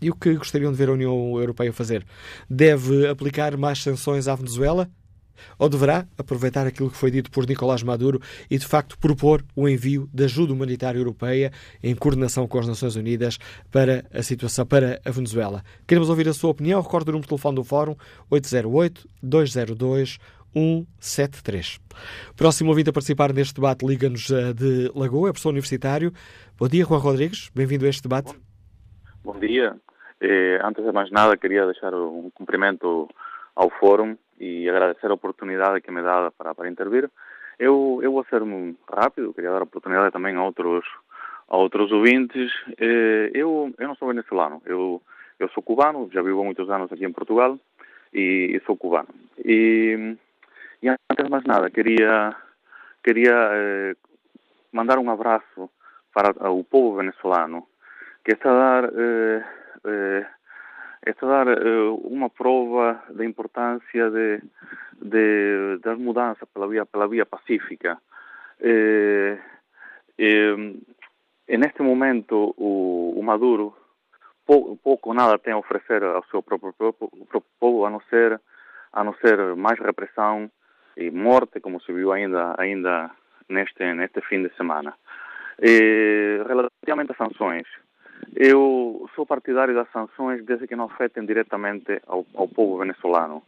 E o que gostariam de ver a União Europeia fazer? Deve aplicar mais sanções à Venezuela? Ou deverá aproveitar aquilo que foi dito por Nicolás Maduro e, de facto, propor o envio de ajuda humanitária europeia em coordenação com as Nações Unidas para a situação, para a Venezuela? Queremos ouvir a sua opinião. Recordo o número de telefone do Fórum 808-202. 173. Próximo ouvinte a participar neste debate liga-nos eh, de Lagoa, é professor universitário. Bom dia, Juan Rodrigues. Bem-vindo a este debate. Bom dia. Eh, antes de mais nada, queria deixar um cumprimento ao Fórum e agradecer a oportunidade que me dá para, para intervir. Eu, eu vou ser rápido, queria dar a oportunidade também a outros, a outros ouvintes. Eh, eu, eu não sou venezuelano, eu, eu sou cubano, já vivo há muitos anos aqui em Portugal e, e sou cubano. E, e antes de mais nada, queria, queria eh, mandar um abraço para o povo venezuelano que está a dar eh, eh, está a dar uh, uma prova da importância de, de, das mudanças pela via, pela via pacífica. Eh, eh, neste momento, o, o Maduro pouco, pouco nada tem a oferecer ao seu próprio povo, a não ser a não ser mais repressão e morte, como se viu ainda ainda neste neste fim de semana. relativamente às sanções, eu sou partidário das sanções desde que não afetem diretamente ao, ao povo venezuelano.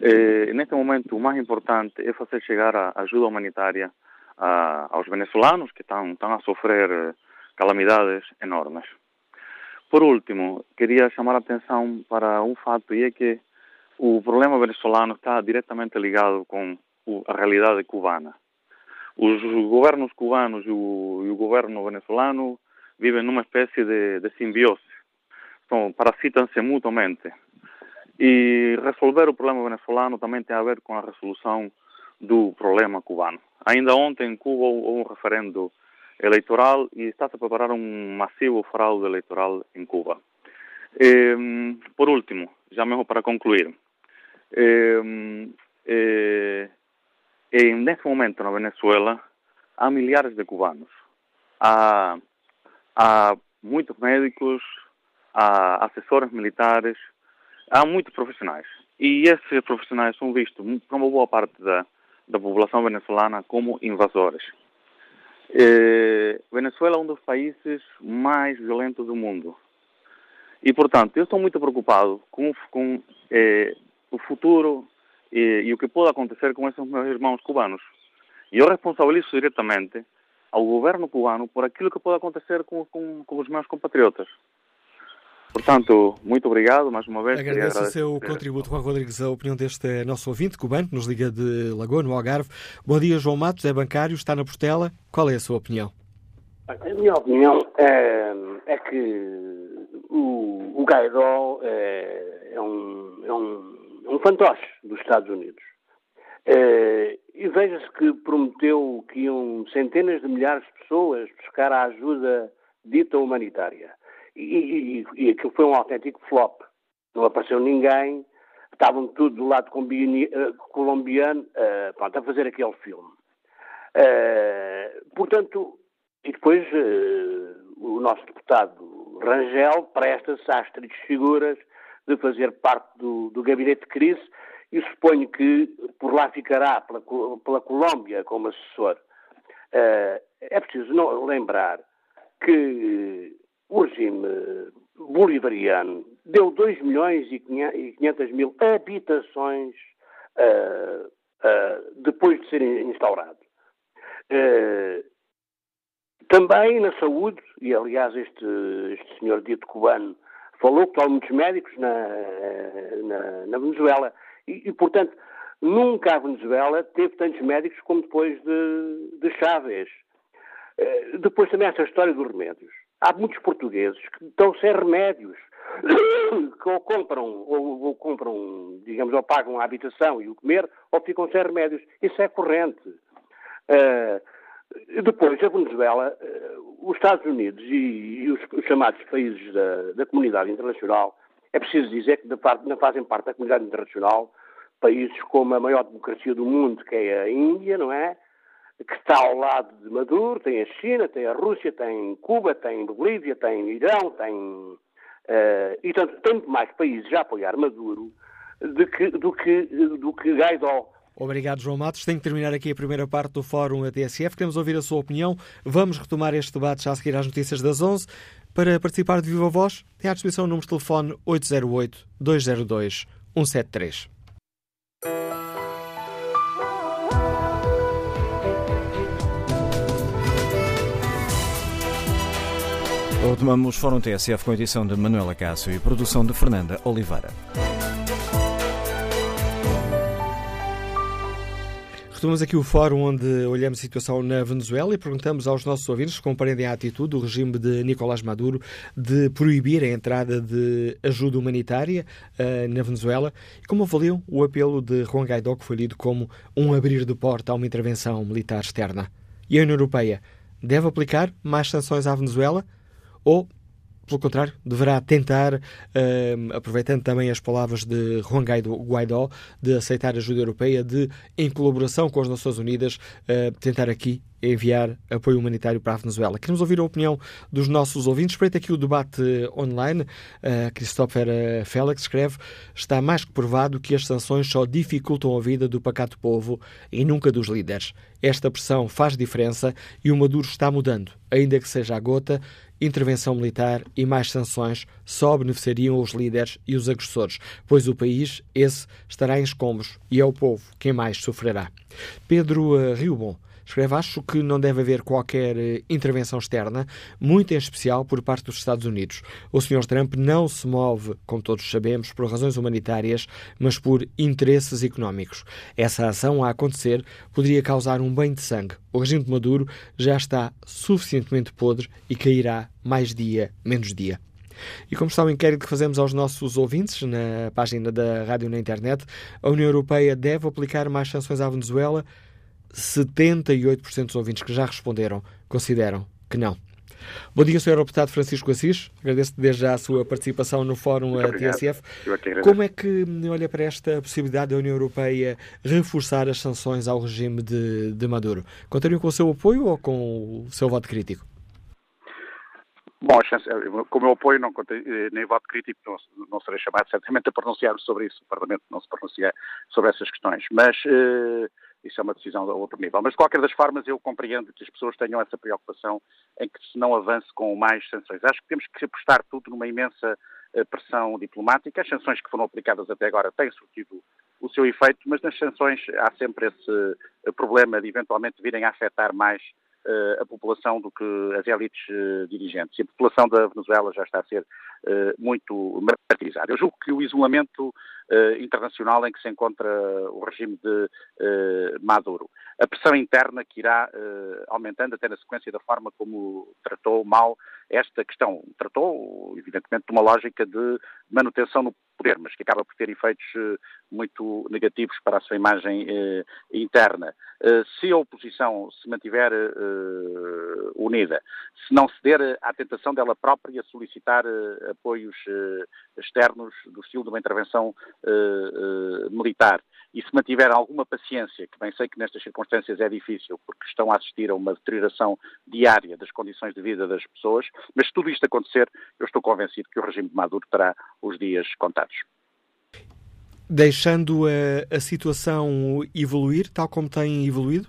Eh, neste momento, o mais importante é fazer chegar a ajuda humanitária a, aos venezuelanos que estão, estão a sofrer eh, calamidades enormes. Por último, queria chamar a atenção para um fato e é que o problema venezuelano está diretamente ligado com a realidade cubana. Os governos cubanos e o, governo venezuelano vivem numa espécie de, de simbiose, então, parasitam-se mutuamente. E resolver o problema venezuelano também tem a ver com a resolução do problema cubano. Ainda ontem em Cuba houve um referendo eleitoral e está-se a preparar um massivo fraude eleitoral em Cuba. E, por último, já mesmo para concluir, e, e, nesse momento na Venezuela há milhares de cubanos. Há há muitos médicos, há assessores militares, há muitos profissionais. E esses profissionais são vistos por uma boa parte da, da população venezuelana como invasores. Eh, Venezuela é um dos países mais violentos do mundo. E, portanto, eu estou muito preocupado com, com eh, o futuro e, e, o que pode acontecer com esses meus irmãos cubanos. E eu responsabilizo diretamente ao governo cubano por aquilo que pode acontecer com, com, com os meus compatriotas. Portanto, muito obrigado mais uma vez. Agradeço o seu contributo, Juan Rodrigues, a opinião deste nosso ouvinte cubano, que nos liga de Lagoa, no Algarve. Bom dia, João Matos, é bancário, está na Portela. Qual é a sua opinião? A minha opinião é, é que o, o é, é, um, é, um, um fantoche dos Estados Unidos. É, e veja-se que prometeu que iam centenas de milhares de pessoas buscar a ajuda dita humanitária. E, e, e aquilo foi um autêntico flop. Não apareceu ninguém, estavam tudo do lado eh, colombiano uh, pronto, a fazer aquele filme. Uh, portanto, e depois uh, o nosso deputado Rangel presta-se às tristes figuras de fazer parte do, do gabinete de crise e suponho que por lá ficará pela, pela Colômbia como assessor. Uh, é preciso não, lembrar que o regime bolivariano deu 2 milhões e 500 mil habitações uh, uh, depois de ser instaurado. também na saúde, e aliás este, este senhor dito cubano falou que há muitos médicos na, na, na Venezuela e, e, portanto, nunca a Venezuela teve tantos médicos como depois de, de Chávez. Uh, depois também essa história dos remédios. Há muitos portugueses que estão sem remédios, (coughs) que ou compram, ou, ou, compram, digamos, ou pagam a habitação e o comer, ou ficam sem remédios. Isso é corrente. Uh, depois, a Venezuela, uh, os Estados Unidos e, os, os, chamados países da, da comunidade internacional é preciso dizer que não fazem parte da comunidade internacional países como a maior democracia do mundo, que é a Índia, não é? que está ao lado de Maduro, tem a China, tem a Rússia, tem Cuba, tem Bolívia, tem Irão, tem. Uh, e portanto, tem muito mais países a apoiar Maduro do que, do que, do que Guaidó. Obrigado, João Matos. Tenho que terminar aqui a primeira parte do Fórum ATSF. Queremos ouvir a sua opinião. Vamos retomar este debate já a seguir às notícias das 11. Para participar de Viva Voz, tem à disposição o número de telefone 808-202-173. Retomamos Fórum TSF com a edição de Manuela Cássio e produção de Fernanda Oliveira. Retomamos aqui o fórum onde olhamos a situação na Venezuela e perguntamos aos nossos ouvintes se compreendem a atitude do regime de Nicolás Maduro de proibir a entrada de ajuda humanitária uh, na Venezuela e como avaliam o apelo de Juan Guaidó, que foi lido como um abrir de porta a uma intervenção militar externa. E a União Europeia deve aplicar mais sanções à Venezuela? ou, pelo contrário, deverá tentar, uh, aproveitando também as palavras de Juan Guaidó, de aceitar a ajuda europeia, de, em colaboração com as Nações Unidas, uh, tentar aqui enviar apoio humanitário para a Venezuela. Queremos ouvir a opinião dos nossos ouvintes. Espreita aqui o debate online. Uh, Christopher Félix escreve: Está mais que provado que as sanções só dificultam a vida do pacato povo e nunca dos líderes. Esta pressão faz diferença e o Maduro está mudando, ainda que seja a gota intervenção militar e mais sanções só beneficiariam os líderes e os agressores, pois o país, esse, estará em escombros e é o povo quem mais sofrerá. Pedro uh, Riobon Escreve: Acho que não deve haver qualquer eh, intervenção externa, muito em especial por parte dos Estados Unidos. O Sr. Trump não se move, como todos sabemos, por razões humanitárias, mas por interesses económicos. Essa ação a acontecer poderia causar um banho de sangue. O regime de Maduro já está suficientemente podre e cairá mais dia, menos dia. E como está o inquérito que fazemos aos nossos ouvintes na página da rádio na internet, a União Europeia deve aplicar mais sanções à Venezuela? 78% dos ouvintes que já responderam consideram que não. Bom dia, Sr. Deputado Francisco Assis. Agradeço desde já a sua participação no Fórum TSF. Como é que olha para esta possibilidade da União Europeia reforçar as sanções ao regime de, de Maduro? Contariam com o seu apoio ou com o seu voto crítico? Bom, com o meu apoio, não contei, eh, nem voto crítico, não, não serei chamado certamente a pronunciar sobre isso. O Parlamento não se pronuncia sobre essas questões. Mas. Uh, isso é uma decisão a outro nível. Mas, de qualquer das formas, eu compreendo que as pessoas tenham essa preocupação em que se não avance com mais sanções. Acho que temos que apostar tudo numa imensa eh, pressão diplomática. As sanções que foram aplicadas até agora têm surtido o seu efeito, mas nas sanções há sempre esse eh, problema de eventualmente virem a afetar mais uh, a população do que as élites uh, dirigentes. E a população da Venezuela já está a ser muito martirizada. Eu julgo que o isolamento internacional em que se encontra o regime de Maduro, a pressão interna que irá aumentando até na sequência da forma como tratou mal esta questão. Tratou, evidentemente, de uma lógica de manutenção no poder, mas que acaba por ter efeitos eh, muito negativos para a sua imagem eh, interna. Eh, se a oposição se mantiver unida, se não ceder à tentação dela própria solicitar apoios externos do estilo de uma intervenção militar, e se mantiver alguma paciência, que bem sei que nestas circunstâncias é difícil, porque estão a assistir a uma deterioração diária das condições de vida das pessoas, mas se tudo isto acontecer, eu estou convencido que o regime de Maduro terá os dias contados. Deixando a, a situação evoluir, tal como tem evoluído?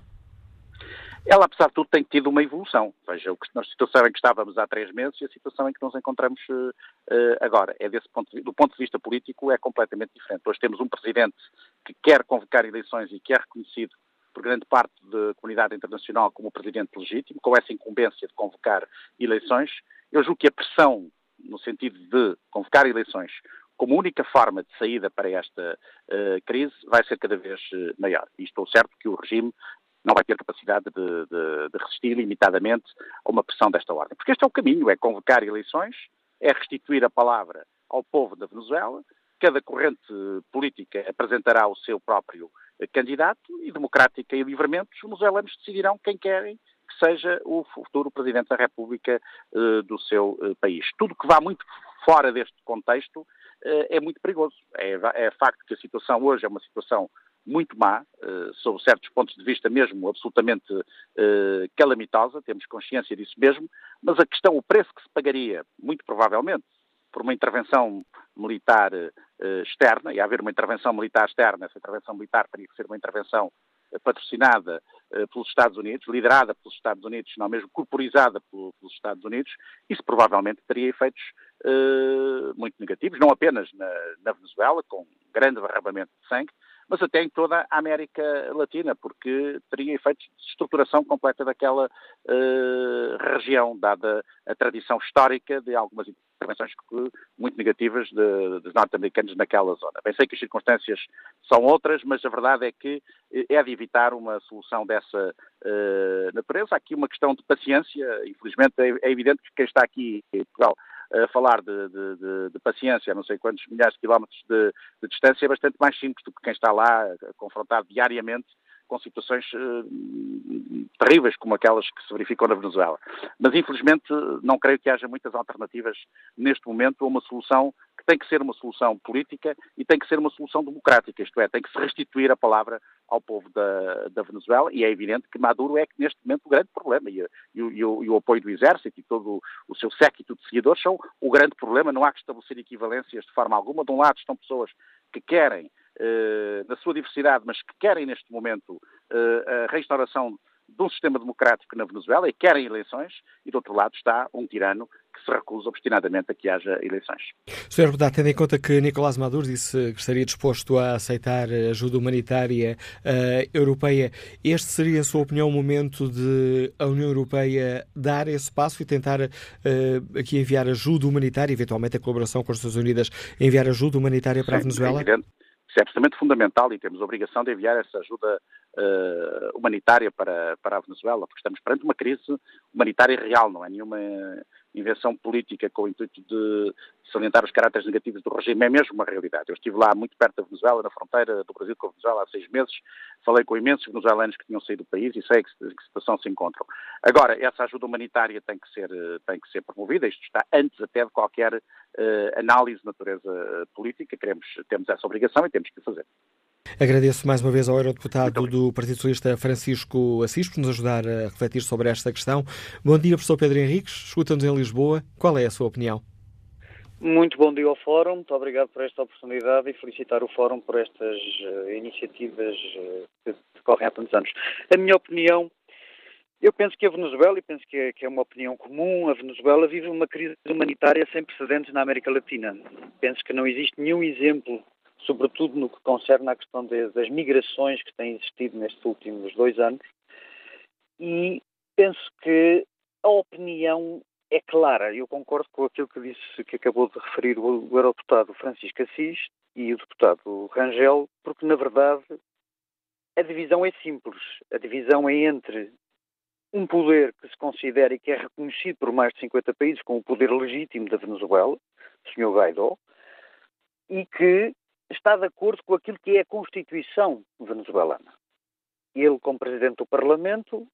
Ela, apesar de tudo, tem tido uma evolução. Veja, a situação em que estávamos há três meses e a situação em que nos encontramos uh, agora. É desse ponto do ponto de vista político, é completamente diferente. Hoje temos um presidente que quer convocar eleições e que é reconhecido por grande parte da comunidade internacional como presidente legítimo, com essa incumbência de convocar eleições. Eu julgo que a pressão, no sentido de convocar eleições, como única forma de saída para esta uh, crise, vai ser cada vez maior. E estou certo que o regime não vai ter capacidade de, de, de, resistir limitadamente a uma pressão desta ordem. Porque este é o caminho, é convocar eleições, é restituir a palavra ao povo da Venezuela, cada corrente política apresentará o seu próprio candidato e, democrática e livremente, os venezuelanos decidirão quem querem que seja o futuro Presidente da República uh, do seu uh, país. Tudo que vá muito fora deste contexto é muito perigoso. É, é facto que a situação hoje é uma situação muito má, uh, sob certos pontos de vista mesmo absolutamente uh, calamitosa, temos consciência disso mesmo, mas a questão, o preço que se pagaria, muito provavelmente, por uma intervenção militar uh, externa, e haver uma intervenção militar externa, essa intervenção militar teria que ser uma intervenção patrocinada pelos Estados Unidos, liderada pelos Estados Unidos, não mesmo corporizada pelos Estados Unidos, isso provavelmente teria efeitos muito negativos, não apenas na, na Venezuela, com grande derramamento de sangue, mas até em toda a América Latina, porque teria efeitos de estruturação completa daquela uh, região, dada a tradição histórica de algumas intervenções muito negativas dos norte-americanos naquela zona. Bem, sei que as circunstâncias são outras, mas a verdade é que eh, é de evitar uma solução dessa uh, natureza. Há aqui uma questão de paciência, infelizmente é, é evidente que quem está aqui em Portugal a falar de, de, de, de, paciência a não sei quantos milhares de quilómetros de, de, distância é bastante mais simples do que quem está lá confrontado diariamente com situações uh, terríveis como aquelas que se verificam na Venezuela. Mas, infelizmente, não creio que haja muitas alternativas neste momento a uma solução tem que ser uma solução política e tem que ser uma solução democrática, isto é, tem que se restituir a palavra ao povo da, da Venezuela e é evidente que Maduro é neste momento o grande problema e, e, e, o, e o, apoio do exército e todo o, o seu séquito de seguidores são o grande problema, não há que estabelecer equivalências de forma alguma. De um lado estão pessoas que querem, eh, na sua diversidade, mas que querem neste momento eh, a restauração de um sistema democrático na Venezuela e querem eleições, e do outro lado está um tirano que se recusa obstinadamente a que haja eleições. Sr. Deputado, tendo em conta que Nicolás Maduro disse que estaria disposto a aceitar ajuda humanitária uh, europeia, este seria, em sua opinião, o momento de a União Europeia dar esse passo e tentar uh, aqui enviar ajuda humanitária, eventualmente a colaboração com as Nações Unidas, enviar ajuda humanitária para Sim, a Venezuela? É evidente. Isso é absolutamente fundamental e temos a obrigação de enviar essa ajuda uh, humanitária para, para a Venezuela, porque estamos perante uma crise humanitária real, não é nenhuma invenção política com o intuito de salientar os caracteres negativos do regime, é mesmo uma realidade. Eu estive lá muito perto da Venezuela, na fronteira do Brasil com a Venezuela, há seis meses, falei com imensos venezuelanos que tinham saído do país e sei que, que situação se encontram. Agora, essa ajuda humanitária tem que ser, tem que ser promovida, isto está antes até de qualquer uh, análise de natureza política, queremos, temos essa obrigação e temos que fazer. Agradeço mais uma vez ao Eurodeputado do Partido Socialista Francisco Assis por nos ajudar a refletir sobre esta questão. Bom dia, professor Pedro Henriques. Escuta-nos em Lisboa. Qual é a sua opinião? Muito bom dia ao Fórum. Muito obrigado por esta oportunidade e felicitar o Fórum por estas uh, iniciativas uh, que decorrem há tantos anos. A minha opinião, eu penso que a Venezuela, e penso que é, que é uma opinião comum, a Venezuela vive uma crise humanitária sem precedentes na América Latina. Penso que não existe nenhum exemplo sobretudo no que concerne à questão de, das migrações que têm existido nestes últimos dois anos. E penso que a opinião é clara. Eu concordo com aquilo que disse, que acabou de referir o, o eurodeputado Francisco Assis e o deputado Rangel, porque na verdade a divisão é simples. A divisão é entre um poder que se considera e que é reconhecido por mais de 50 países como o poder legítimo da Venezuela, o Sr. Guaidó, e que está de acordo com aquilo que é a Constituição venezuelana. Ele, como Presidente do Parlamento,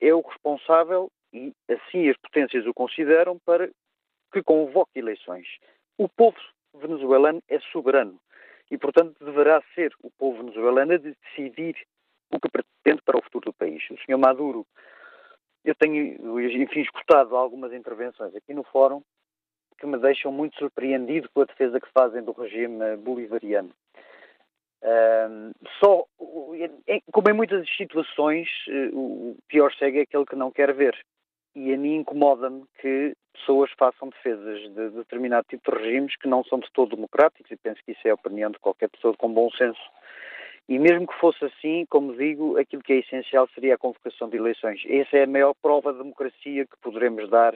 é o responsável, e assim as potências o consideram, para que convoque eleições. O povo venezuelano é soberano e, portanto, deverá ser o povo venezuelano a decidir o que pretende para o futuro do país. O Sr. Maduro, eu tenho, enfim, escutado algumas intervenções aqui no Fórum que me deixam muito surpreendido com a defesa que fazem do regime bolivariano. Um, só, como em muitas situações, eh, o pior cego é aquele que não quer ver. E a mim incomoda-me que pessoas façam defesas de determinado tipo de regimes que não são de todo democráticos, e penso que isso é a opinião de qualquer pessoa com bom senso. E mesmo que fosse assim, como digo, aquilo que é essencial seria a convocação de eleições. Essa é a maior prova de democracia que poderemos dar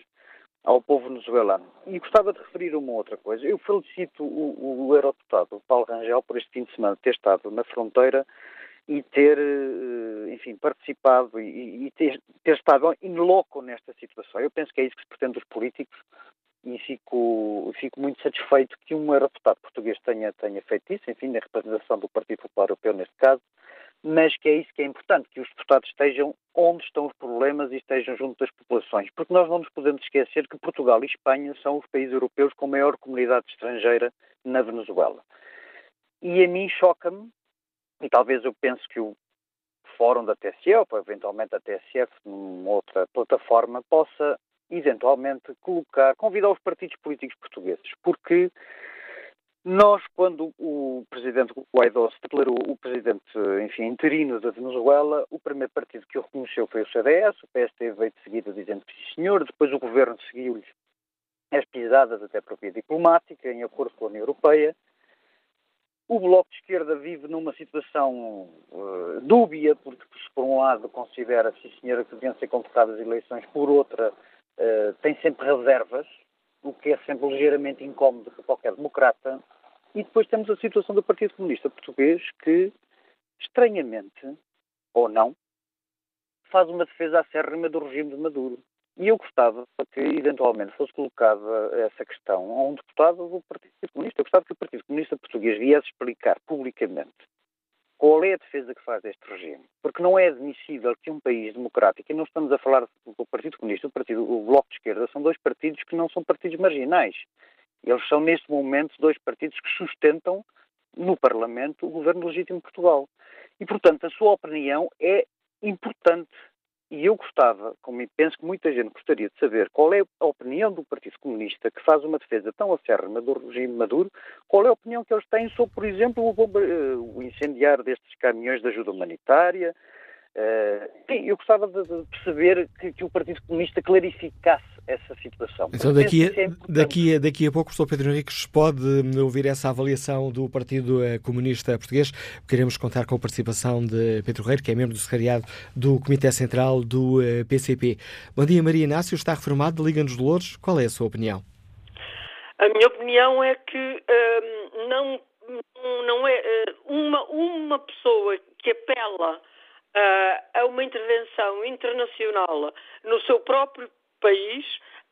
ao povo venezuelano. E gostava de referir uma outra coisa. Eu felicito o, o eurodeputado Paulo Rangel por este fim de semana ter estado na fronteira e ter, eh, enfim, participado e, e ter, ter, estado in loco nesta situação. Eu penso que é isso que se pretende dos políticos e fico, fico muito satisfeito que um eurodeputado português tenha, tenha feito isso, enfim, na representação do Partido Popular Europeu neste caso, mas que é isso que é importante, que os deputados estejam onde estão os problemas e estejam junto das populações. Porque nós não nos podemos esquecer que Portugal e Espanha são os países europeus com maior comunidade estrangeira na Venezuela. E a mim choca-me, e talvez eu pense que o fórum da TSF, ou eventualmente a TSF, numa outra plataforma, possa eventualmente colocar, convidar os partidos políticos portugueses, porque nós, quando o presidente Guaidó se declarou o presidente, enfim, interino da Venezuela, o primeiro partido que o reconheceu foi o CDS, o PST veio de seguida dizendo que sim senhor, depois o governo seguiu-lhe as pisadas até por via diplomática, em acordo com a União Europeia. O Bloco de Esquerda vive numa situação uh, dúbia, porque por um lado considera, sim senhora, que deviam ser convocadas eleições, por outra uh, tem sempre reservas, o que é sempre ligeiramente incómodo para qualquer democrata. E depois temos a situação do Partido Comunista Português que, estranhamente, ou não, faz uma defesa acérrima do regime de Maduro. E eu gostava que, eventualmente, fosse colocada essa questão a um deputado do Partido Comunista. Eu gostava que o Partido Comunista Português viesse explicar publicamente qual é a defesa que faz deste regime? Porque não é admissível que um país democrático, e não estamos a falar do Partido Comunista, o, partido, o Bloco de Esquerda, são dois partidos que não são partidos marginais. Eles são, neste momento, dois partidos que sustentam no Parlamento o governo legítimo de Portugal. E, portanto, a sua opinião é importante. E eu gostava, como penso que muita gente gostaria de saber, qual é a opinião do Partido Comunista que faz uma defesa tão acérrima do regime Maduro, qual é a opinião que eles têm sobre, por exemplo, o, eh, o incendiar destes caminhões de ajuda humanitária, Uh, eu gostava de, perceber que, que, o Partido Comunista clarificasse essa situação. Então, daqui a, é daqui, a, daqui a pouco, o professor Pedro Henriques pode ouvir essa avaliação do Partido eh, Comunista Português. Queremos contar com a participação de Pedro Reiro, que é membro do secretariado do Comitê Central do PCP. Eh, Bom dia, Maria Inácio, está reformado, Liga-nos de Louros. Qual é a sua opinião? A minha opinião é que hum, não, não é uma, uma pessoa que apela uh, a uma intervenção internacional no seu próprio país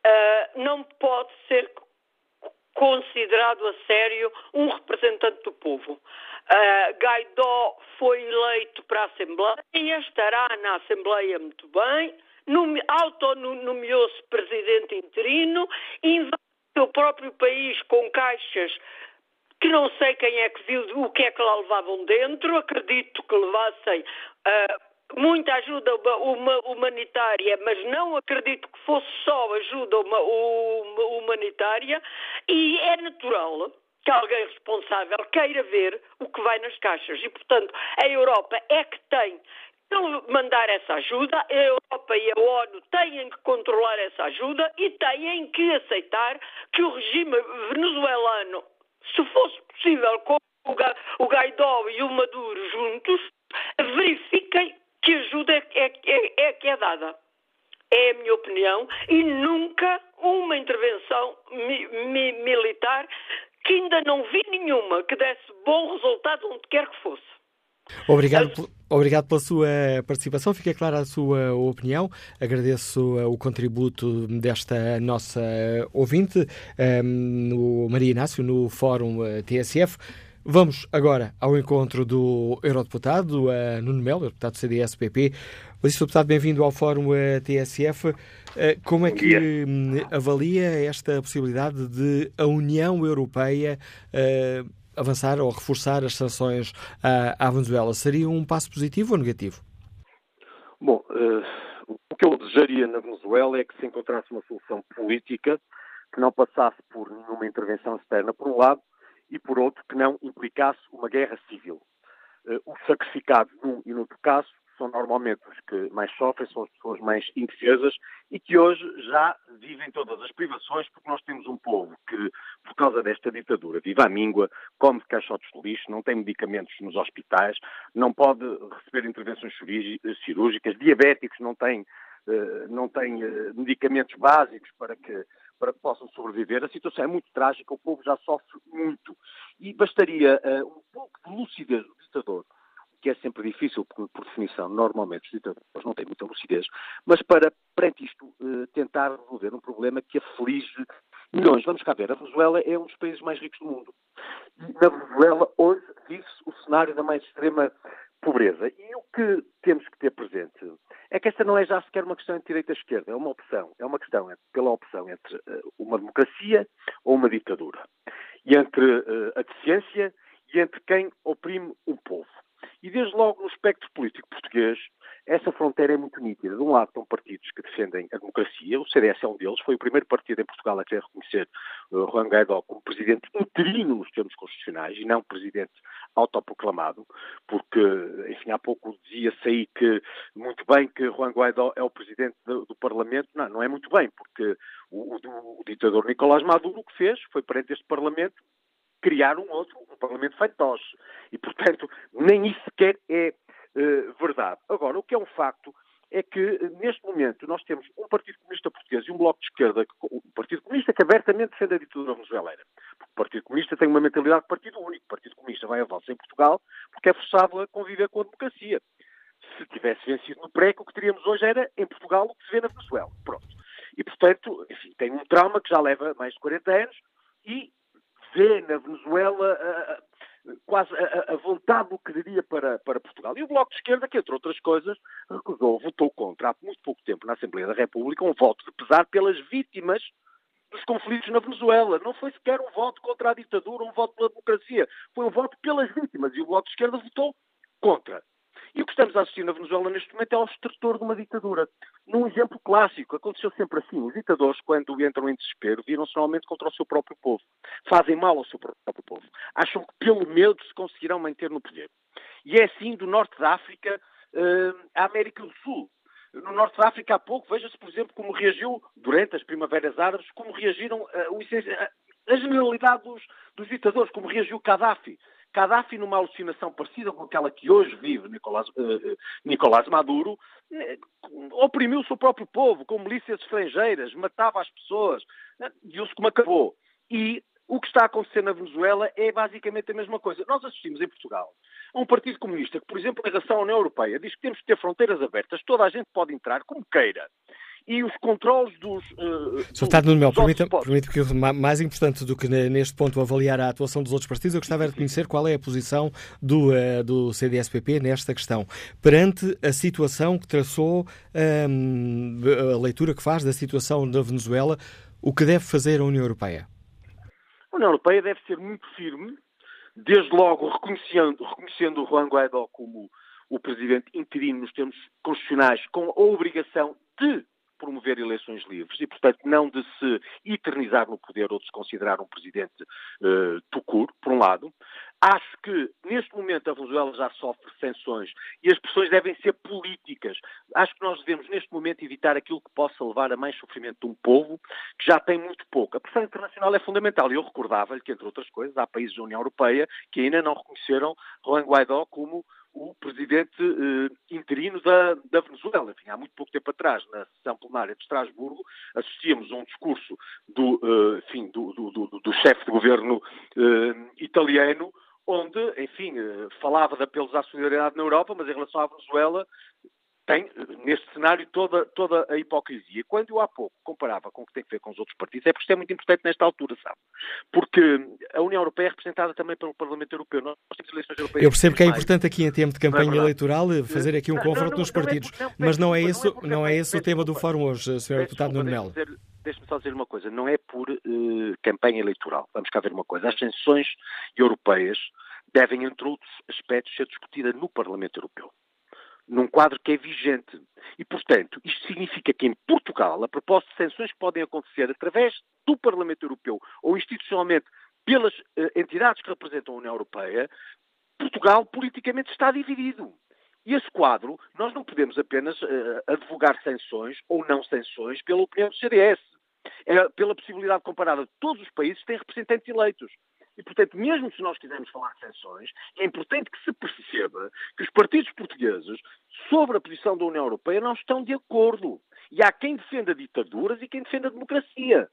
uh, não pode ser considerado a sério um representante do povo. Uh, foi eleito para a Assembleia, estará na Assembleia muito bem, autonomeou-se presidente interino, invadiu o próprio país com caixas que não sei quem é que viu o que é que lá levavam dentro, acredito que levassem uh, muita ajuda humanitária, mas não acredito que fosse só ajuda humanitária, e é natural que alguém responsável queira ver o que vai nas caixas. E, portanto, a Europa é que tem que mandar essa ajuda, a Europa e a ONU têm que controlar essa ajuda e têm que aceitar que o regime venezuelano se fosse possível com o Gaidó e o Maduro juntos, verifiquem que ajuda é, é, é, que é dada. É a minha opinião e nunca uma intervenção mi, mi, militar que ainda não vi nenhuma que desse bom resultado onde quer que fosse. Obrigado, obrigado pela sua participação. Fica clara a sua opinião. Agradeço eh, o contributo desta nossa ouvinte, ehm, no Maria Inácio, no Fórum eh, TSF. Vamos agora ao encontro do Eurodeputado uh, Nuno Melo, deputado do CDS-PP. Sr. Deputado, bem-vindo ao Fórum TSF. Como é que um, avalia esta possibilidade de a União Europeia avançar ou reforçar as sanções à, à Venezuela, seria um passo positivo ou negativo? Bom, uh, o que eu desejaria na Venezuela é que se encontrasse uma solução política que não passasse por nenhuma intervenção externa, por um lado, e por outro, que não implicasse uma guerra civil. Uh, os sacrificados num e no outro caso são normalmente os que mais sofrem, são as pessoas mais indefesas e que hoje já vivem todas as privações, porque nós temos um povo que, por causa desta ditadura, vive à míngua, come caixotes de lixo, não tem medicamentos nos hospitais, não pode receber intervenções cirúrgicas, diabéticos não têm, eh, não têm eh, medicamentos básicos para que para que possam sobreviver. A situação é muito trágica, o povo já sofre muito. E bastaria uh, um pouco de lucidez do ditador que é sempre difícil, por, por definição, normalmente os ditadores não têm muita lucidez, mas para, perante isto, eh, tentar resolver um problema que aflige milhões. Vamos cá ver, a Venezuela é um dos países mais ricos do mundo. Na Venezuela, hoje, vive-se o cenário da mais extrema pobreza. E o que temos que ter presente é que esta não é já sequer uma questão entre direita esquerda, é uma opção. É uma questão pela opção entre uh, uma democracia ou uma ditadura. E entre uh, a deficiência e entre quem oprime um povo. E desde logo no espectro político português, essa fronteira é muito nítida. De um lado estão partidos que defendem a democracia, o CDS é um deles, foi o primeiro partido em Portugal a querer reconhecer uh, Juan Guaidó como presidente interino nos termos constitucionais e não presidente autoproclamado, porque, enfim, há pouco dizia-se aí que, muito bem, que Juan Guaidó é o presidente do, do Parlamento. Não, não é muito bem, porque o, o, o ditador Nicolás Maduro o que fez foi perante este Parlamento criar um outro, um Parlamento feito. E, portanto, nem isso sequer é uh, verdade. Agora, o que é um facto é que, neste momento, nós temos um Partido Comunista Português e um Bloco de Esquerda, um Partido Comunista que abertamente defende a ditadura venezuelana. Porque o Partido Comunista tem uma mentalidade de partido único. O Partido Comunista vai a volta em Portugal porque é forçado a conviver com a democracia. Se tivesse vencido no PREC, o que teríamos hoje era, em Portugal, o que se vê na Venezuela. Pronto. E, portanto, enfim, tem um trauma que já leva mais de 40 anos e vê na Venezuela uh, quase a, a, vontade do que diria para, para Portugal. E o Bloco de Esquerda, que entre outras coisas, recusou, votou contra, há muito pouco tempo, na Assembleia da República, um voto de pesar pelas vítimas dos conflitos na Venezuela. Não foi sequer um voto contra a ditadura, um voto pela democracia. Foi um voto pelas vítimas. E o Bloco de Esquerda votou contra. E o que estamos a assistir na Venezuela neste momento é o extrator de uma ditadura. Num exemplo clássico, aconteceu sempre assim. Os ditadores, quando entram em desespero, viram-se normalmente contra o seu próprio povo. Fazem mal ao seu próprio povo. Acham que pelo medo se conseguirão manter no poder. E é assim do norte da África uh, à América do Sul. No norte da África há pouco, veja-se, por exemplo, como reagiu, durante as primaveras árabes, como reagiram uh, a generalidade dos, dos ditadores, como reagiu Gaddafi. Gaddafi, numa alucinação parecida com aquela que hoje vive Nicolás, uh, Nicolás Maduro, uh, oprimiu o seu próprio povo com milícias estrangeiras, matava as pessoas, viu-se como acabou. E o que está a acontecer na Venezuela é basicamente a mesma coisa. Nós assistimos em Portugal a um Partido Comunista que, por exemplo, em relação à União Europeia, diz que temos que ter fronteiras abertas, toda a gente pode entrar como queira e os controles dos. Uh, Sr. Deputado Nuno Mel, permita-me permita que mais importante do que neste ponto avaliar a atuação dos outros partidos, eu gostava de conhecer qual é a posição do, uh, do CDSPP nesta questão. Perante a situação que traçou, um, a leitura que faz da situação da Venezuela, o que deve fazer a União Europeia? A União Europeia deve ser muito firme, desde logo reconhecendo, reconhecendo o Juan Guaidó como o presidente interino nos termos constitucionais, com a obrigação de promover eleições livres e, portanto, não de se eternizar no poder ou de se considerar um presidente uh, por um lado. Acho que, neste momento, a Venezuela já sofre sanções e as pressões devem ser políticas. Acho que nós devemos, neste momento, evitar aquilo que possa levar a mais sofrimento de um povo que já tem muito pouco. A pressão internacional é fundamental e eu recordava-lhe que, entre outras coisas, há países da União Europeia que ainda não reconheceram Juan Guaidó como o presidente eh, interino da, da, Venezuela. Enfim, há muito pouco tempo atrás, na sessão plenária de Estrasburgo, assistíamos a um discurso do, eh, enfim, do, do, do, do chefe de governo eh, italiano, onde, enfim, eh, falava de apelos à solidariedade na Europa, mas em relação à Venezuela tem, neste cenário, toda, toda a hipocrisia. Quando eu há pouco comparava com o que tem a ver com os outros partidos, é porque isto é muito importante nesta altura, sabe? Porque a União Europeia é representada também pelo Parlamento Europeu. Nós temos eleições europeias. Eu percebo que é importante aqui em tempo de campanha é eleitoral fazer aqui um confronto nos partidos, mas não é, isso, não é esse o tema do fórum hoje, Sr. Deputado Nuno Melo. Deixe-me só dizer uma coisa, não é por uh, campanha eleitoral. Vamos cá ver uma coisa. As sanções europeias devem, entre outros aspectos, ser discutidas no Parlamento Europeu num quadro que é vigente. E, portanto, isto significa que em Portugal, a propósito de sanções que podem acontecer através do Parlamento Europeu ou institucionalmente pelas uh, entidades que representam a União Europeia, Portugal politicamente está dividido. E esse quadro, nós não podemos apenas uh, advogar sanções ou não sanções pela opinião do CDS. É pela possibilidade comparada de todos os países têm representantes eleitos. E, portanto, mesmo se nós quisermos falar de sanções, é importante que se perceba que os partidos portugueses, sobre a posição da União Europeia, não estão de acordo. E há quem defenda ditaduras e quem defenda a democracia.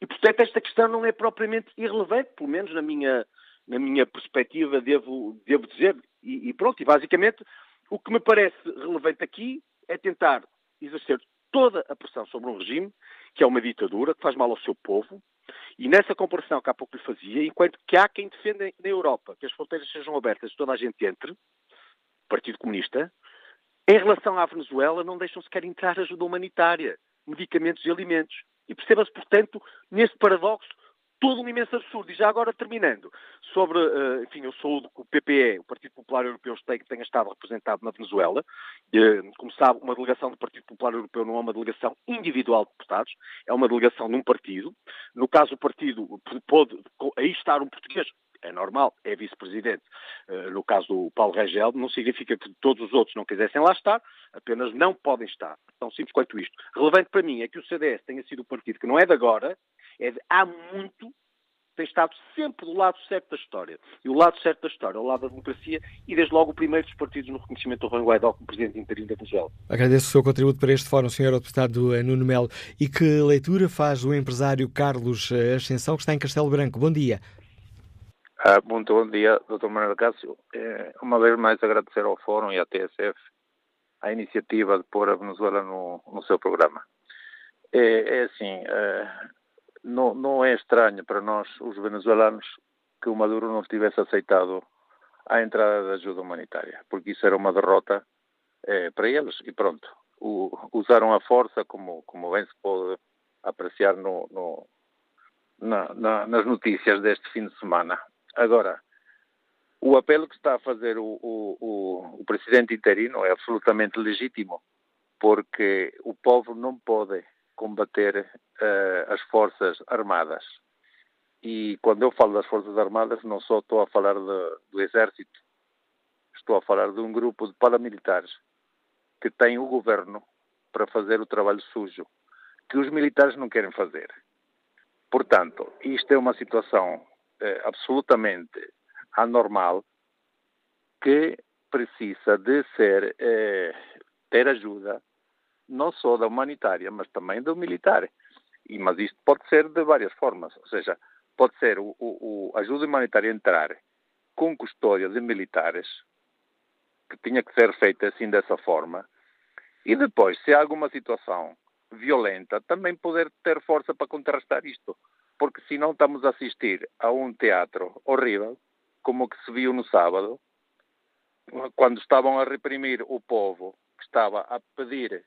E, portanto, esta questão não é propriamente irrelevante, pelo menos na minha, na minha perspectiva, devo, devo dizer. E, e pronto, e basicamente, o que me parece relevante aqui é tentar exercer toda a pressão sobre um regime que é uma ditadura, que faz mal ao seu povo, e nessa comparação que há pouco lhe fazia, enquanto que há quem defenda na Europa que as fronteiras sejam abertas e toda a gente entre, Partido Comunista, em relação à Venezuela não deixam sequer entrar ajuda humanitária, medicamentos e alimentos. E perceba-se, portanto, nesse paradoxo, todo um imenso absurdo. E já agora terminando, sobre, uh, enfim, eu sou do PPE, o Partido Popular Europeu, que tenha estado representado na Venezuela. Uh, como sabe, uma delegação do Partido Popular Europeu não é uma delegação individual de deputados, é uma delegação de um partido. No caso, o partido pode aí estar um português, é normal, é vice-presidente. Uh, no caso do Paulo Rangel, não significa que todos os outros não quisessem lá estar, apenas não podem estar. Tão simples quanto isto. Relevante para mim é que o CDS tenha sido o partido que não é de agora, é de há muito tem estado sempre do lado certo da história. E o lado certo da história, é o lado da democracia e, desde logo, o primeiro dos partidos no reconhecimento do Juan Guaidó como presidente interino da Venezuela. Agradeço o seu contributo para este fórum, Sr. Deputado Nuno Melo. E que leitura faz o empresário Carlos eh, Ascensão, que está em Castelo Branco? Bom dia. Ah, muito bom dia, Dr. Manuel Cássio. É, uma vez mais agradecer ao Fórum e à TSF a iniciativa de pôr a Venezuela no, no seu programa. É, é assim, é, não, não é estranho para nós, os venezuelanos, que o Maduro não tivesse aceitado a entrada da ajuda humanitária, porque isso era uma derrota é, para eles e pronto. O, usaram a força, como, como bem se pode apreciar no, no na, na, nas notícias deste fim de semana. Agora, o apelo que está a fazer o, o, o, o presidente interino é absolutamente legítimo, porque o povo não pode combater uh, as forças armadas. E quando eu falo das forças armadas, não só estou a falar de, do exército, estou a falar de um grupo de paramilitares que tem o governo para fazer o trabalho sujo, que os militares não querem fazer. Portanto, isto é uma situação eh, absolutamente anormal que precisa de ser eh, ter ajuda não só da humanitária, mas também do militar. E, mas isto pode ser de várias formas, ou seja, pode ser o, o, o ajuda humanitária entrar com custódia de militares, que tinha que ser feita assim dessa forma, e depois, se há alguma situação violenta, também poder ter força para contrastar isto. Porque senão estamos a assistir a um teatro horrível, como o que se viu no sábado, quando estavam a reprimir o povo que estava a pedir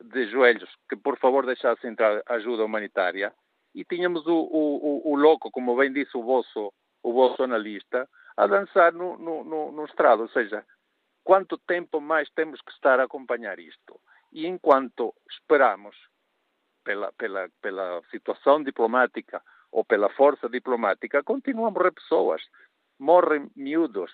de joelhos que por favor deixasse entrar ajuda humanitária. E tínhamos o, o, o, louco, como bem disse o vosso, o vosso analista, a dançar no, no, no, no estrado, ou seja, quanto tempo mais temos que estar a acompanhar isto? E enquanto esperamos pela, pela, pela situação diplomática ou pela força diplomática, continuam a morrer pessoas, morrem miúdos,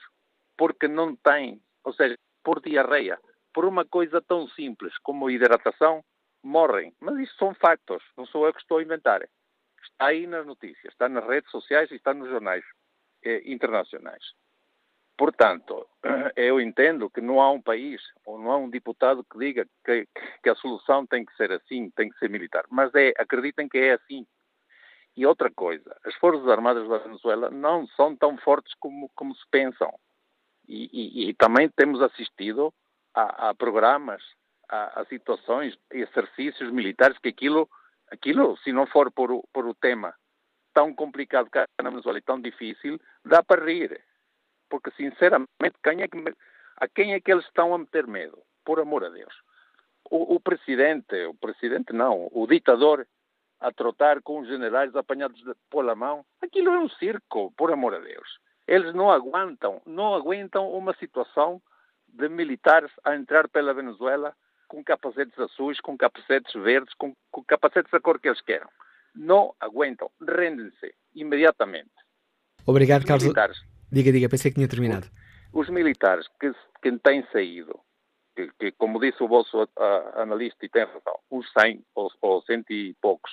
porque não têm, ou seja, por diarreia, por uma coisa tão simples como hidratação, morrem. Mas isso são factos, não sou eu que estou a inventar. Está aí nas notícias, está nas redes sociais e está nos jornais eh, internacionais. Portanto, (clears throat) eu entendo que não há um país ou não há um deputado que diga que, que a solução tem que ser assim, tem que ser militar. Mas é, acreditem que é assim. E outra coisa, as Forças Armadas da Venezuela não são tão fortes como, como se pensam. E, e, e também temos assistido a, a programas, a, a, situações, exercícios militares, que aquilo, aquilo se não for por, o, por o tema tão complicado que há na Venezuela e tão difícil, dá para rir. Porque, sinceramente, quem é que, a quem é que eles estão a meter medo? Por amor a Deus. O, o presidente, o presidente não, o ditador a trotar com os generais apanhados pela mão, aquilo é um circo, por amor a Deus. Eles não aguentam, não aguentam uma situação de militares a entrar pela Venezuela com capacetes azuis, com capacetes verdes, com, com capacetes da cor que eles queiram. Não aguentam, rendem-se imediatamente. Obrigado, Carlos. Militares, diga, diga, pensei que tinha terminado. Os, os militares que, que têm saído, que, que, como disse o vosso analista, e tem razão, uns 100 ou, ou cento e poucos,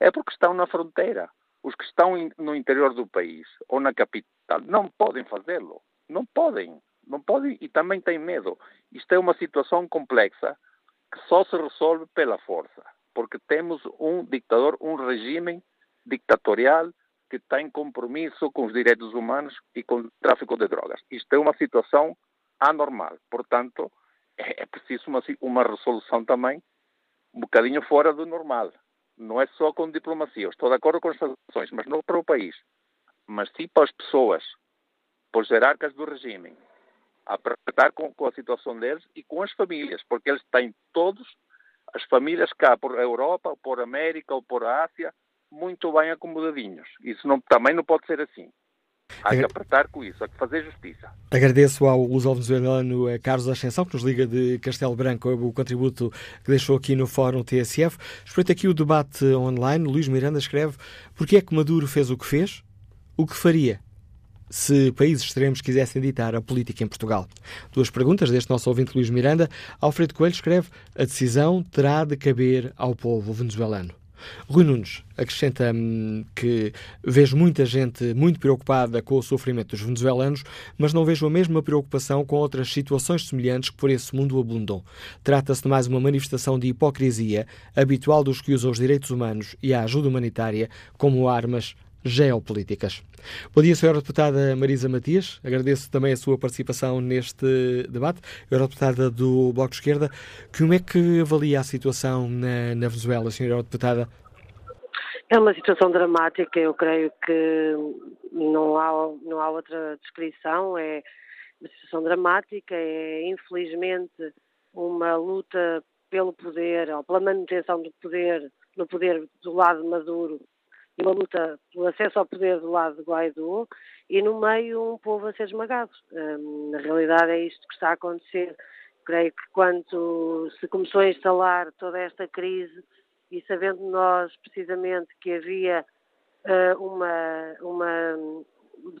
é porque estão na fronteira. Os que estão in, no interior do país ou na capital não podem fazê-lo. Não podem. Não pode e também tem medo. Isto é uma situação complexa que só se resolve pela força, porque temos um ditador, um regime dictatorial que tem compromisso com os direitos humanos e com o tráfico de drogas. Isto é uma situação anormal. Portanto, é, é preciso uma, uma resolução também um bocadinho fora do normal. Não é só com diplomacia. Estou de acordo com as sanções, mas não para o país. Mas sim para as pessoas, para os hierarcas do regime, a apertar com, com a situação deles e com as famílias, porque eles têm todos, as famílias cá por Europa, ou por América, ou por Ásia, muito bem acomodadinhos. Isso não, também não pode ser assim. Há que apertar com isso, há que fazer justiça. Agradeço ao luso-venezuelano eh, Carlos Ascensão, que nos liga de Castelo Branco, o contributo que deixou aqui no Fórum TSF. Espreito aqui o debate online. Luís Miranda escreve: Porquê é que Maduro fez o que fez? O que faria? Se países extremos quisessem ditar a política em Portugal. Duas perguntas deste nosso ouvinte Luís Miranda. Alfredo Coelho escreve: A decisão terá de caber ao povo venezuelano. Rui Nunes acrescenta hum, que vejo muita gente muito preocupada com o sofrimento dos venezuelanos, mas não vejo a mesma preocupação com outras situações semelhantes que por esse mundo abundam. Trata-se de mais uma manifestação de hipocrisia habitual dos que usam os direitos humanos e a ajuda humanitária como armas geopolíticas. Bom dia, Sra. Deputada Marisa Matias. Agradeço também a sua participação neste debate. Eurodeputada do Bloco de Esquerda, como é que avalia a situação na, na Venezuela, Sra. Deputada? É uma situação dramática, eu creio que não há, não há outra descrição. É uma situação dramática, é infelizmente uma luta pelo poder, ou pela manutenção do poder, no poder do lado Maduro e uma luta pelo acesso ao poder do lado de Guaidó e no meio um povo a ser esmagado. Um, na realidade é isto que está a acontecer. Creio que quando se começou a instalar toda esta crise e sabendo nós precisamente que havia uh, uma, uma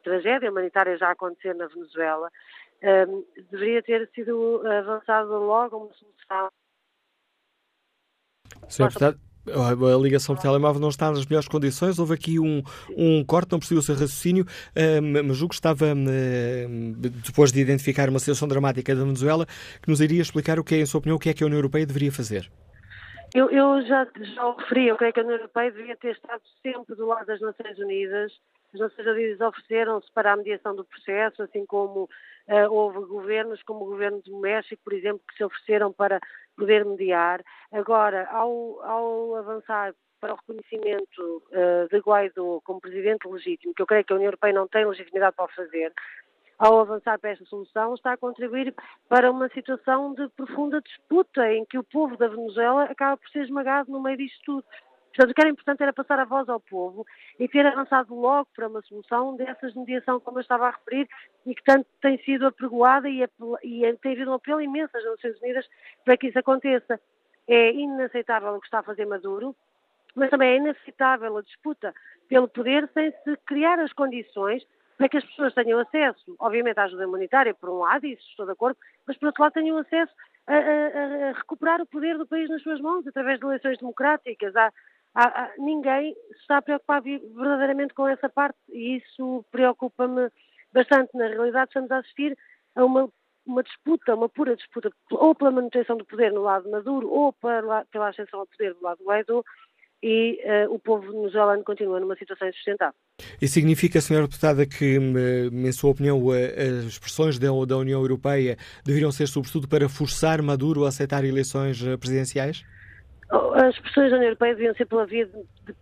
tragédia humanitária já a acontecer na Venezuela, um, deveria ter sido avançado logo uma solução. Senhor Deputado, a ligação de telemóvel não está nas melhores condições. Houve aqui um, um corte, não percebeu o seu raciocínio, mas julgo que estava, depois de identificar uma situação dramática da Venezuela, que nos iria explicar o que é, em sua opinião, o que é que a União Europeia deveria fazer. Eu, eu já, já o referi, eu creio que a União Europeia deveria ter estado sempre do lado das Nações Unidas. As Nações Unidas ofereceram-se para a mediação do processo, assim como uh, houve governos, como o governo do México, por exemplo, que se ofereceram para poder mediar. Agora, ao, ao avançar para o reconhecimento uh, de Guaidó como presidente legítimo, que eu creio que a União Europeia não tem legitimidade para o fazer, ao avançar para esta solução, está a contribuir para uma situação de profunda disputa em que o povo da Venezuela acaba por ser esmagado no meio disto tudo. Portanto, o que era importante era passar a voz ao povo e ter avançado logo para uma solução dessas mediação, como eu estava a referir, e que tanto tem sido apregoada e, e tem havido um apelo imenso às Nações Unidas para que isso aconteça. É inaceitável o que está a fazer Maduro, mas também é inaceitável a disputa pelo poder sem se criar as condições para que as pessoas tenham acesso, obviamente, à ajuda humanitária, por um lado, e isso estou de acordo, mas por outro lado tenham acesso a, a, a, recuperar o poder do país nas suas mãos, através de eleições democráticas. Há, há, há, ninguém está preocupado verdadeiramente com essa parte e isso preocupa-me bastante. Na realidade, estamos a assistir a uma, uma disputa, uma pura disputa, ou pela manutenção do poder no lado de Maduro, ou pela, pela ascensão ao poder do lado do Guaidó, e uh, o povo venezuelano continua numa situação insustentável. Isso significa, Sra. Deputada, que, em sua opinião, as expressões da, União Europeia deveriam ser, sobretudo, para forçar Maduro a aceitar eleições eh, presidenciais? As pressões da União Europeia deviam ser pela via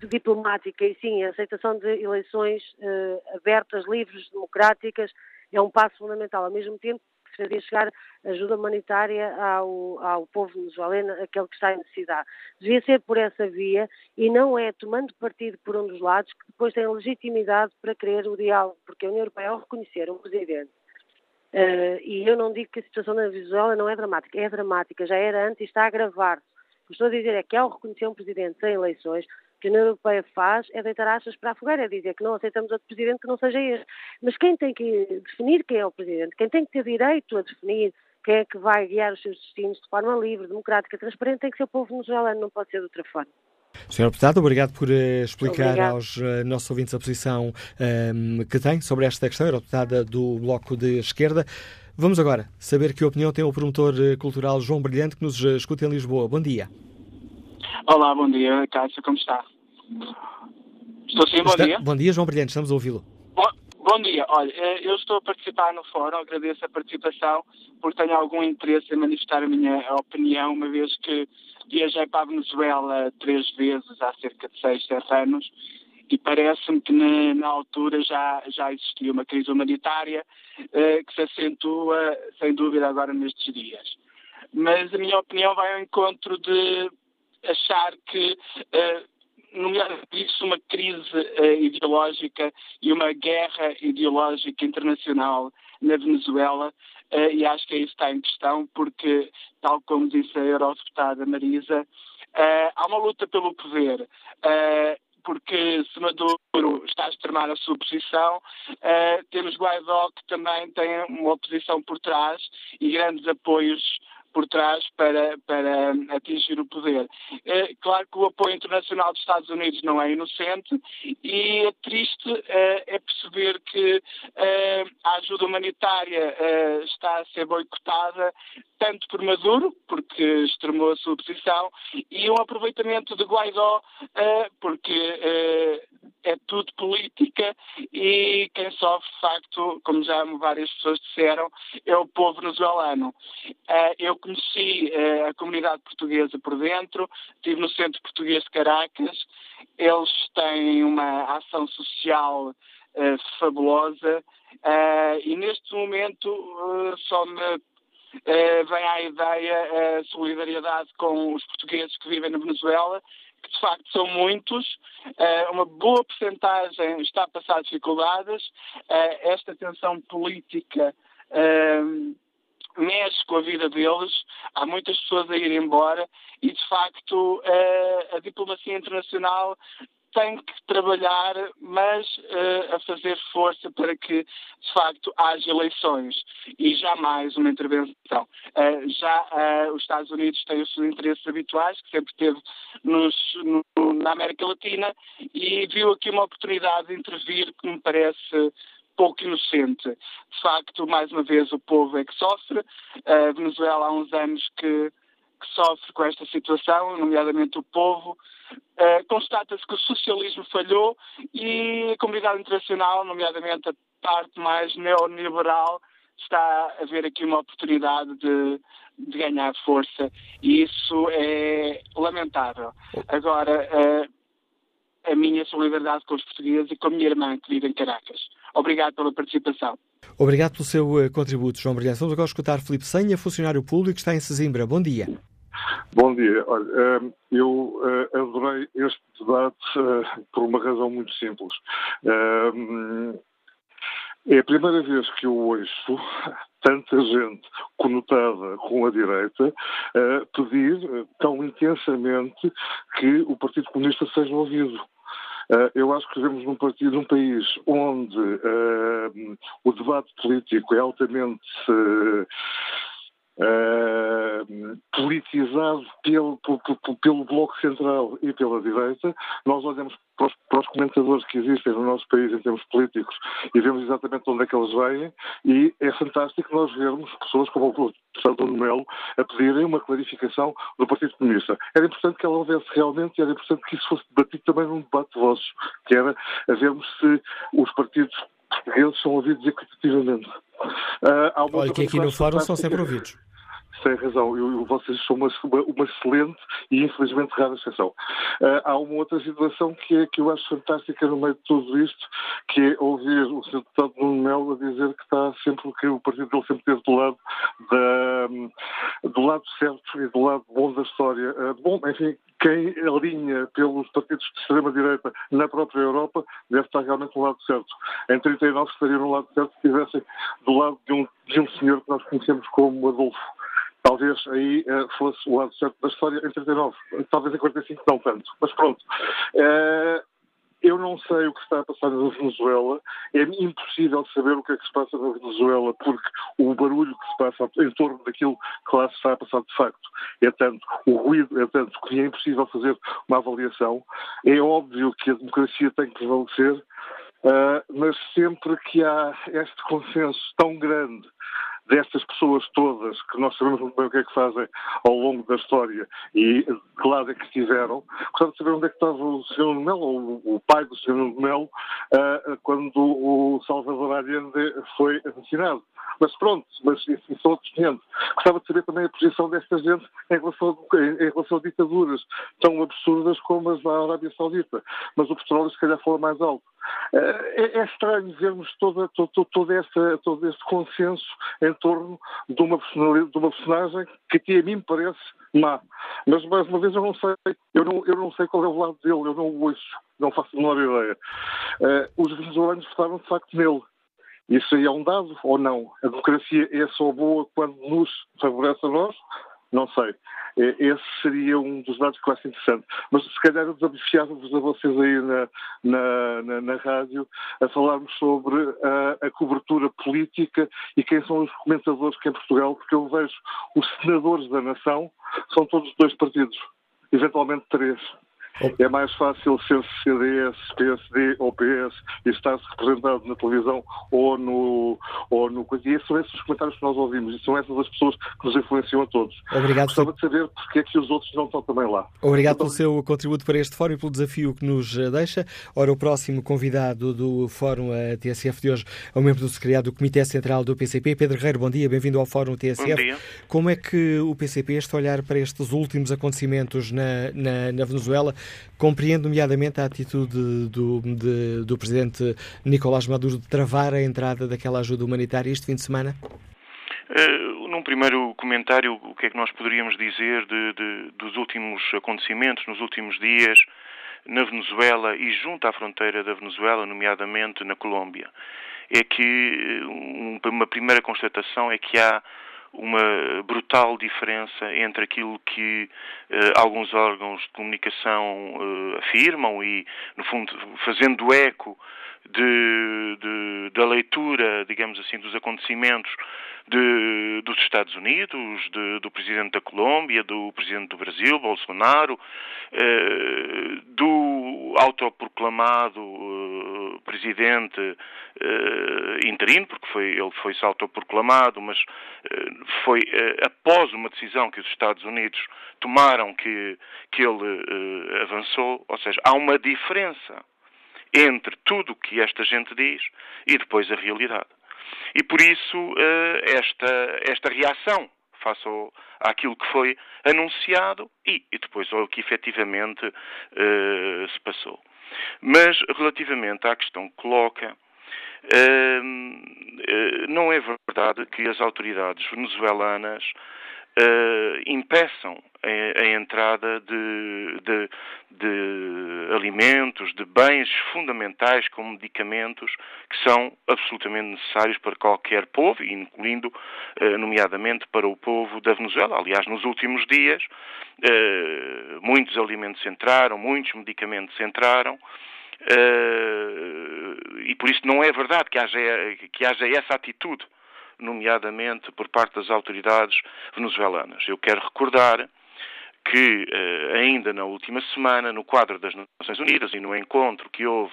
diplomática e sim, a aceitação de eleições uh, abertas, livres, democráticas é um passo fundamental. Ao mesmo tempo, precisaria chegar ajuda humanitária ao, ao povo venezuelano, aquele que está em necessidade. Devia ser por essa via e não é tomando partido por um dos lados que depois tem legitimidade para querer o diálogo, porque a União Europeia, ao reconhecer um presidente, uh, e eu não digo que a situação na Venezuela não é dramática, é dramática, já era antes e está a agravar-se o que estou a dizer é que ao reconhecer um presidente sem eleições, o que a União Europeia faz é deitar achas para a fogueira, é dizer que não aceitamos outro presidente que não seja este. Mas quem tem que definir quem é o presidente, quem tem que ter direito a definir quem é que vai guiar os seus destinos de forma livre, democrática, transparente, tem que ser o povo venezuelano, não pode ser de outra forma. Senhor Deputado, obrigado por uh, explicar obrigado. aos uh, nossos ouvintes a posição um, ehm, que tem sobre esta questão, Era deputada do Bloco de Esquerda. Vamos agora saber que opinião tem o promotor eh, cultural João Brilhante, que nos eh, escuta em Lisboa. Bom dia. Olá, bom dia, Cássio, como está? Estou sim, bom está... dia. Bom dia, João Brilhante, estamos a ouvi-lo. Bom, bom, dia, olha, eh, eu estou a participar no fórum, agradeço a participação, porque tenho algum interesse em manifestar a minha opinião, uma vez que viajei para a Venezuela três vezes há cerca de seis, sete anos, e parece-me que na, na, altura já, já existia uma crise humanitária uh, que se acentua, sem dúvida, agora nestes dias. Mas a minha opinião vai ao encontro de achar que, uh, nomeadamente isso, uma crise uh, ideológica e uma guerra ideológica internacional na Venezuela, uh, e acho que é isso está em questão, porque, tal como disse a eurodeputada Marisa, uh, há uma luta pelo poder porque se Maduro está a extremar a sua posição, uh, temos Guaidó que também tem uma oposição por trás e grandes apoios por trás para, para atingir o poder. É, claro que o apoio internacional dos Estados Unidos não é inocente e é triste é, é perceber que é, a ajuda humanitária está a ser boicotada tanto por Maduro, porque extremou a sua posição, e um aproveitamento de Guaidó, porque é, é tudo política e quem sofre, de facto, como já várias pessoas disseram, é o povo venezuelano. Eu conheci uh, a comunidade portuguesa por dentro, estive no Centro Português de Caracas, eles têm uma ação social uh, fabulosa uh, e neste momento só me vem à ideia a solidariedade com os portugueses que vivem na Venezuela, que de facto são muitos, uma boa porcentagem está a passar dificuldades, esta tensão política mexe com a vida deles, há muitas pessoas a ir embora e, de facto, a, a diplomacia internacional tem que trabalhar, mas a fazer força para que, de facto, haja eleições e jamais uma intervenção. Já os Estados Unidos têm os seus interesses habituais, que sempre teve nos, no, na América Latina, e viu aqui uma oportunidade de intervir que me parece pouco inocente. De facto, mais uma vez, o povo é que sofre. A Venezuela há uns anos que, que sofre com esta situação, nomeadamente o povo. Constata-se que o socialismo falhou e a comunidade internacional, nomeadamente a parte mais neoliberal, está a ver aqui uma oportunidade de, de ganhar força e isso é lamentável. Agora, uh, a minha solidariedade com os portugueses e com a minha irmã que vive em Caracas. Obrigado pela participação. Obrigado pelo seu eh, contributo, João Brilhante. Vamos agora escutar Filipe Senha, funcionário público, está em Sesimbra. Bom dia. Bom dia. Olha, eh, eu eh, adorei este debate por uma razão muito simples. É a primeira vez que eu ouço tanta gente conotada com a direita pedir tão intensamente que o Partido Comunista seja ouvido. Uh, eu acho que vivemos num, partido, num país onde uh, o debate político é altamente uh, politizado pelo, pelo, pelo, Bloco Central e pela direita. Nós olhamos para os, para os, comentadores que existem no nosso país em termos políticos e vemos exatamente onde é que eles vêm e é fantástico nós vermos pessoas como o professor Nuno Melo a pedirem uma clarificação do Partido Comunista. Era importante que ela houvesse realmente e era importante que isso fosse debatido também num debate de vozes, que era a vermos se os partidos portugueses são ouvidos equitativamente. Uh, Olha que aqui no fórum são sempre ouvidos tem razão. Eu, vocês são uma, uma, excelente e infelizmente rara exceção. Uh, há uma outra situação que, é, que eu acho fantástica no meio de tudo isto, que é ouvir o Sr. Deputado Nuno Melo a dizer que está sempre, que o partido dele sempre esteve do lado da, do lado certo e do lado bom da história. Uh, bom, enfim, quem alinha pelos partidos de extrema-direita na própria Europa deve estar realmente no lado certo. Em 39 estaria no lado certo se estivessem do lado de um, de um senhor que nós conhecemos como Adolfo. Talvez aí uh, fosse o lado certo da história em 39, talvez em 45 não tanto, mas pronto. Uh, eu não sei o que está a passar na Venezuela. É impossível saber o que é que se passa na Venezuela, porque o barulho que se passa em torno daquilo que lá se está a passar de facto é tanto, o ruído é tanto que é impossível fazer uma avaliação. É óbvio que a democracia tem que prevalecer, uh, mas sempre que há este consenso tão grande destas pessoas todas, que nós sabemos muito bem o que é que fazem ao longo da história e que lado é que estiveram, de saber onde é que estava o Sr. Melo, ou o pai do Sr. Melo, uh, quando o Salvador Allende foi assassinado. Mas pronto, mas isso são outros 500. Gostava de saber também a posição desta gente em relação, em relação a ditaduras tão absurdas como as da Arábia Saudita. Mas o petróleo, se calhar, fala mais alto. Eh, é, é estranho vermos toda, todo, todo, essa, todo este consenso em torno de uma, de uma personagem que aqui a mim parece má. Mas, mais uma vez, eu não sei, eu não, eu não sei qual é o lado dele, eu não o ouço, não faço a menor ideia. Uh, os venezuelanos votaram, de facto, nele. Isso aí é um dado ou não? A democracia é só boa quando nos favorece a nós? Não sei. É, esse seria um dos dados que eu acho interessante. Mas se calhar eu desafiava-vos a vocês aí na, na, na, na, rádio a falarmos sobre a, a, cobertura política e quem são os comentadores que em Portugal, porque eu vejo os senadores da nação, são todos dois partidos, eventualmente três. É mais fácil ser CDS, PSD ou PS e estar-se representado na televisão ou no. Ou no e são esses os comentários que nós ouvimos e são essas as pessoas que nos influenciam a todos. Obrigado. Gostava de saber porque é que os outros não estão também lá. Obrigado então... pelo seu contributo para este fórum e pelo desafio que nos eh, deixa. Ora, o próximo convidado do Fórum a TSF de hoje é o membro do Secretariado do Comitê Central do PCP, Pedro Guerreiro. Bom dia, bem-vindo ao Fórum TSF. Bom dia. Como é que o PCP está a olhar para estes últimos acontecimentos na, na, na Venezuela? Compreende, nomeadamente, a atitude do, de, do presidente Nicolás Maduro de travar a entrada daquela ajuda humanitária este fim de semana? Uh, num primeiro comentário, o que é que nós poderíamos dizer de, de, dos últimos acontecimentos, nos últimos dias, na Venezuela e junto à fronteira da Venezuela, nomeadamente na Colômbia? É que um, uma primeira constatação é que há uma brutal diferença entre aquilo que uh, alguns órgãos de comunicação uh, afirmam e, no fundo, fazendo eco de, de, da leitura, digamos assim, dos acontecimentos de, dos Estados Unidos, do Presidente da Colômbia, do Presidente do Brasil, Bolsonaro, eh, do autoproclamado eh, Presidente eh, interino, porque foi, ele foi-se autoproclamado, mas eh, foi eh, após uma decisão que os Estados Unidos tomaram que, que ele eh, avançou, ou seja, há uma diferença entre tudo o que esta gente diz e depois a realidade. E por isso eh, esta, esta reação face ao, àquilo que foi anunciado e, e depois ao que efetivamente uh, se passou. Mas relativamente à questão que coloca, uh, não é verdade que as autoridades venezuelanas uh, impeçam a, a entrada de, de, de, alimentos, de bens fundamentais como medicamentos que são absolutamente necessários para qualquer povo, incluindo, uh, nomeadamente, para o povo da Venezuela. Aliás, nos últimos dias, uh, muitos alimentos entraram, muitos medicamentos entraram. Uh, e por isso não é verdade que haja, que haja essa atitude nomeadamente por parte das autoridades venezuelanas. Eu quero recordar que eh, ainda na última semana, no quadro das Nações Unidas e no encontro que houve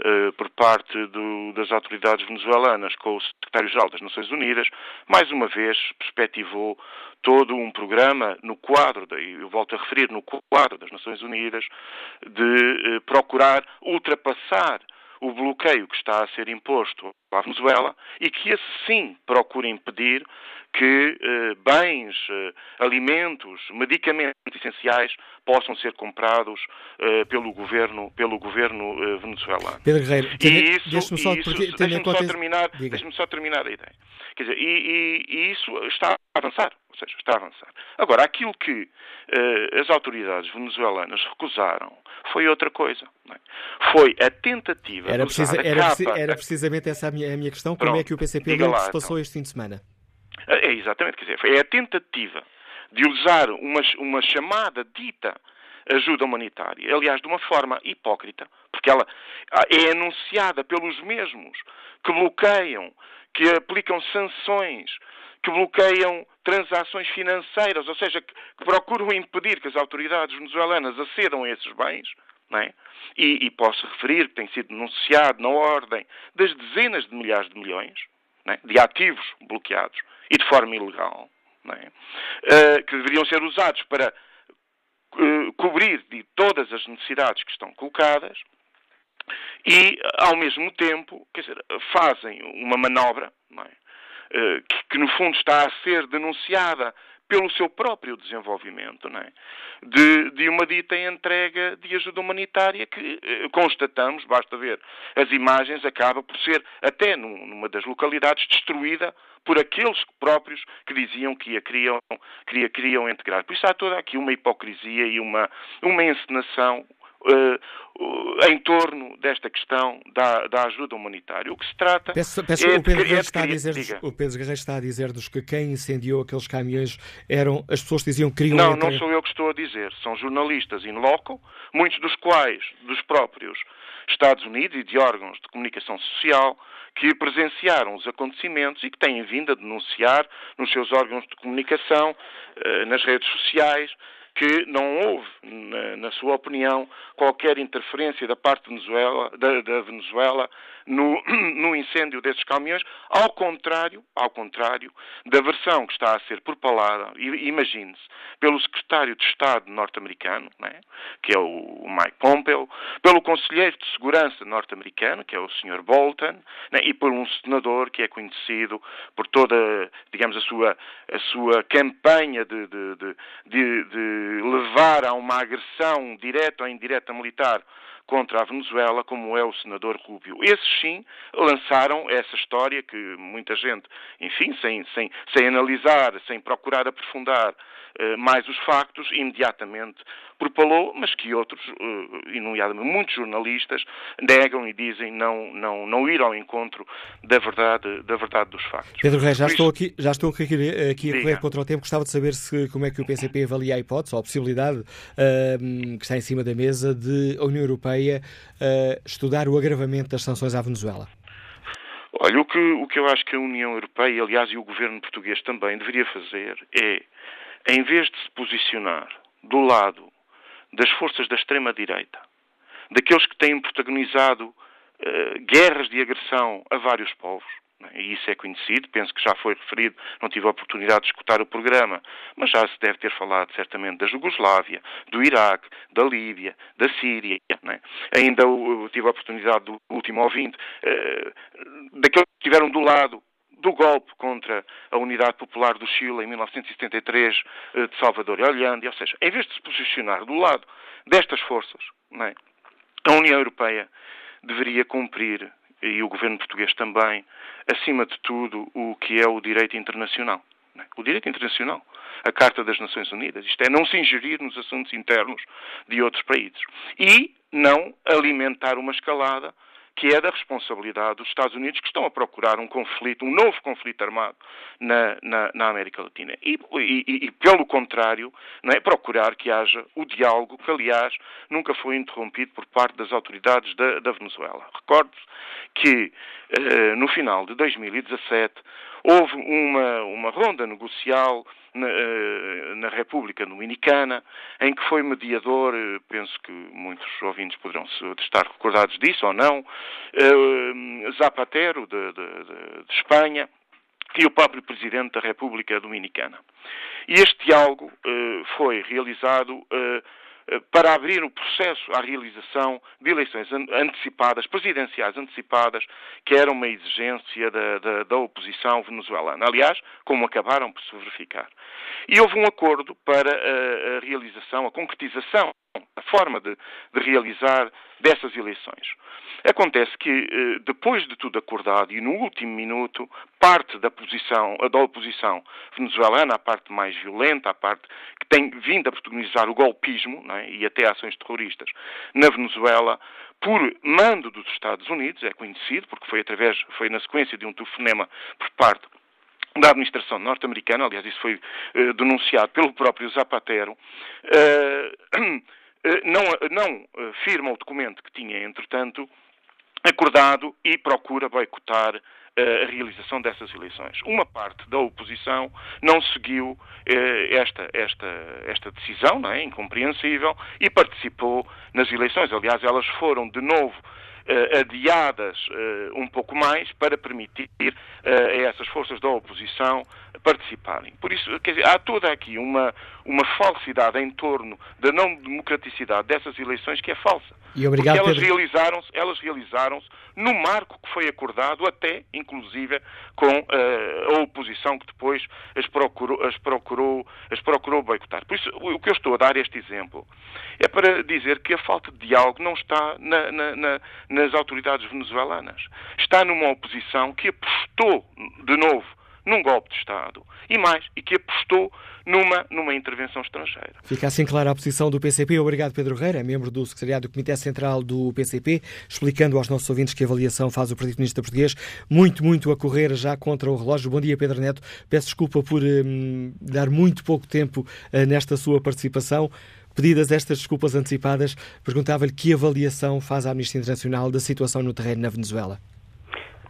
eh, por parte do, das autoridades venezuelanas com o secretário-geral das Nações Unidas, mais uma vez perspectivou todo um programa no quadro, eu volto a referir, no quadro das Nações Unidas, de eh, procurar ultrapassar o bloqueio que está a ser imposto à Venezuela e que esse sim procura impedir que eh, bens, eh, alimentos, medicamentos essenciais possam ser comprados eh, pelo governo, pelo governo eh, venezuelano. Pedro Guerreiro, deixe-me só, deixe só, terminar, deixe só terminar a ideia. Quer dizer, e, e, e isso está a avançar seja, está a avançar. Agora, aquilo que uh, as autoridades venezuelanas recusaram foi outra coisa. É? Foi a tentativa era, precisa, era, capa, era, precisamente essa a minha, a minha questão. Pronto, Como é que o PCP não se passou então. este fim de semana? É, é, exatamente, quer dizer, foi a tentativa de usar uma, uma chamada dita ajuda humanitária, aliás, de uma forma hipócrita, porque ela ah, é anunciada pelos mesmos que bloqueiam, que aplicam sanções, que bloqueiam transações financeiras, ou seja, que, que procuram impedir que as autoridades venezuelanas acedam a esses bens, é? e, e, posso referir que tem sido denunciado na ordem das dezenas de milhares de milhões é? de ativos bloqueados e de forma ilegal, é? uh, que deveriam ser usados para uh, cobrir de todas as necessidades que estão colocadas e, ao mesmo tempo, quer dizer, fazem uma manobra, que, que no fundo está a ser denunciada pelo seu próprio desenvolvimento, é? de, de, uma dita entrega de ajuda humanitária que eh, constatamos, basta ver as imagens, acaba por ser, até numa das localidades, destruída por aqueles próprios que diziam que a queriam, queria, queriam integrar. Por isso há toda aqui uma hipocrisia e uma, uma encenação em torno desta questão da, da, ajuda humanitária. O que se trata peço, peço, é o Pedro de, é está Guerreiro está a dizer-nos que quem incendiou aqueles caminhões eram as pessoas que diziam que queriam... Não, não sou eu que estou a dizer. São jornalistas in loco, muitos dos quais dos próprios Estados Unidos e de órgãos de comunicação social que presenciaram os acontecimentos e que têm vindo a denunciar nos seus órgãos de comunicação, uh, nas redes sociais, que não houve, na, na, sua opinião, qualquer interferência da parte Venezuela, da, da Venezuela no, (clears throat) no, incêndio desses caminhões, ao contrário, ao contrário da versão que está a ser propalada, imagine-se, pelo secretário de Estado norte-americano, né, que é o Mike Pompeo, pelo conselheiro de segurança norte-americano, que é o Sr. Bolton, né, e por um senador que é conhecido por toda, digamos, a sua, a sua campanha de, de, de, de levar a uma agressão direta ou indireta militar contra a Venezuela, como é o senador Rubio. Esses sim lançaram essa história que muita gente, enfim, sem, sem, sem analisar, sem procurar aprofundar uh, mais os factos, imediatamente propalou, mas que outros, uh, e nomeadamente muitos jornalistas, negam e dizem não, não, não ir ao encontro da verdade, da verdade dos factos. Pedro Reis, já, estou aqui, já estou aqui, aqui a correr contra o tempo. Gostava de saber se, como é que o PCP avalia a hipótese ou a possibilidade uh, que está em cima da mesa de a União Europeia uh, estudar o agravamento das sanções à Venezuela. Olha, o que, o que eu acho que a União Europeia, aliás, e o governo português também, deveria fazer é, em vez de se posicionar do lado das forças da extrema-direita, daqueles que têm protagonizado uh, guerras de agressão a vários povos, e isso é conhecido, penso que já foi referido, não tive a oportunidade de escutar o programa, mas já se deve ter falado certamente da Jugoslávia, do Iraque, da Líbia, da Síria. Né? Ainda tive a oportunidade do último ouvinte, uh, daqueles que estiveram do lado do golpe contra a Unidade Popular do Chile em 1973 eh, de Salvador e Allende, ou seja, em vez de se posicionar do lado destas forças, é? a União Europeia deveria cumprir, e o governo português também, acima de tudo, o que é o direito internacional. É? O direito internacional, a Carta das Nações Unidas, isto é, não se ingerir nos assuntos internos de outros países. E não alimentar uma escalada que é da responsabilidade dos Estados Unidos, que estão a procurar um conflito, um novo conflito armado na, na, na América Latina. E, e, e, pelo contrário, não é, procurar que haja o diálogo, que, aliás, nunca foi interrompido por parte das autoridades da, da Venezuela. Recorde-se que, eh, no final de 2017, houve uma, uma ronda negocial na, eh, na, República Dominicana, em que foi mediador, eh, penso que muitos ouvintes poderão estar recordados disso ou não, eh, Zapatero, de, de, de Espanha, e o próprio Presidente da República Dominicana. E este diálogo foi realizado para abrir o processo à realização de eleições antecipadas, presidenciais antecipadas, que era uma exigência da, da, da oposição venezuelana. Aliás, como acabaram por se verificar. E houve um acordo para a, a realização, a concretização, a forma de, de realizar dessas eleições. Acontece que, eh, depois de tudo acordado e no último minuto, parte da, posição, da oposição venezuelana, a parte mais violenta, a parte que tem vindo a protagonizar o golpismo é? e até ações terroristas na Venezuela, por mando dos Estados Unidos, é conhecido, porque foi através, foi na sequência de um telefonema por parte da administração norte-americana, aliás, isso foi uh, denunciado pelo próprio Zapatero, uh, não, não firma o documento que tinha, entretanto, acordado e procura boicotar eh, a realização dessas eleições. Uma parte da oposição não seguiu eh, esta, esta, esta decisão, não é? incompreensível, e participou nas eleições. Aliás, elas foram de novo uh, adiadas uh, um pouco mais para permitir a essas forças da oposição participarem. Por isso, quer dizer, há toda aqui uma, uma falsidade em torno da não democraticidade dessas eleições que é falsa. E obrigado, Porque elas realizaram-se, elas realizaram-se no marco que foi acordado, até, inclusive, com uh, a oposição que depois as procurou, as procurou, as procurou boicotar. Por isso, o que eu estou a dar este exemplo é para dizer que a falta de diálogo não está na, na, na, nas autoridades venezuelanas. Está numa oposição que apostou, de novo, num golpe de Estado e mais, e que apostou numa, numa intervenção estrangeira. Fica assim clara a posição do PCP. Obrigado, Pedro Reira, membro do Secretariado do Comitê Central do PCP, explicando aos nossos ouvintes que avaliação faz o Partido Comunista Português. Muito, muito a correr já contra o relógio. Bom dia, Pedro Neto. Peço desculpa por hum, dar muito pouco tempo uh, nesta sua participação. Pedidas estas desculpas antecipadas, perguntava-lhe que avaliação faz a Amnistia Internacional da situação no terreno na Venezuela.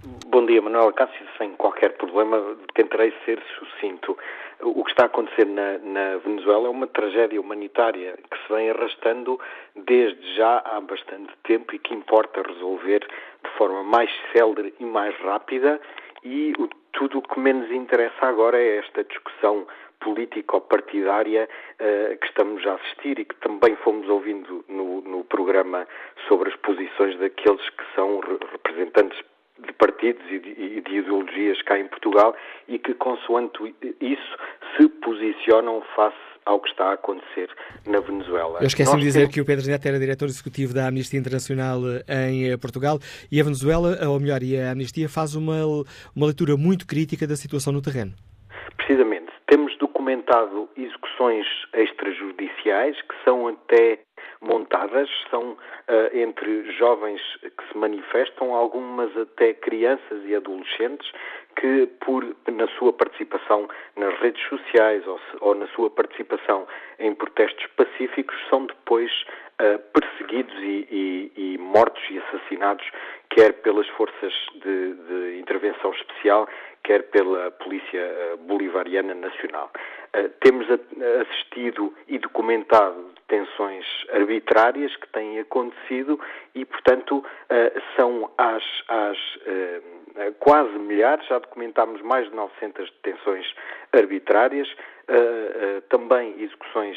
Bom dia, Manuel Cássio. Sem qualquer problema, tentarei ser sucinto. O que está a acontecer na, na, Venezuela é uma tragédia humanitária que se vem arrastando desde já há bastante tempo e que importa resolver de forma mais célere e mais rápida. E o, tudo o que menos interessa agora é esta discussão político-partidária uh, que estamos a assistir e que também fomos ouvindo no, no programa sobre as posições daqueles que são representantes de partidos e de, e de, ideologias cá em Portugal e que, consoante isso, se posicionam face ao que está a acontecer na Venezuela. Eu esqueci de dizer temos... que o Pedro Neto era diretor executivo da Amnistia Internacional em Portugal e a Venezuela, ou melhor, e a Amnistia faz uma, uma leitura muito crítica da situação no terreno. Precisamente. Temos documentado execuções extrajudiciais que são até montadas, são uh, entre jovens que se manifestam, algumas até crianças e adolescentes que, por, na sua participação nas redes sociais ou, se, ou na sua participação em protestos pacíficos, são depois uh, perseguidos e, e, e, mortos e assassinados, quer pelas forças de, de intervenção especial, quer pela Polícia uh, Bolivariana Nacional. Uh, temos assistido e documentado detenções arbitrárias que têm acontecido e, portanto, são às, quase milhares, já documentámos mais de 900 detenções arbitrárias, também execuções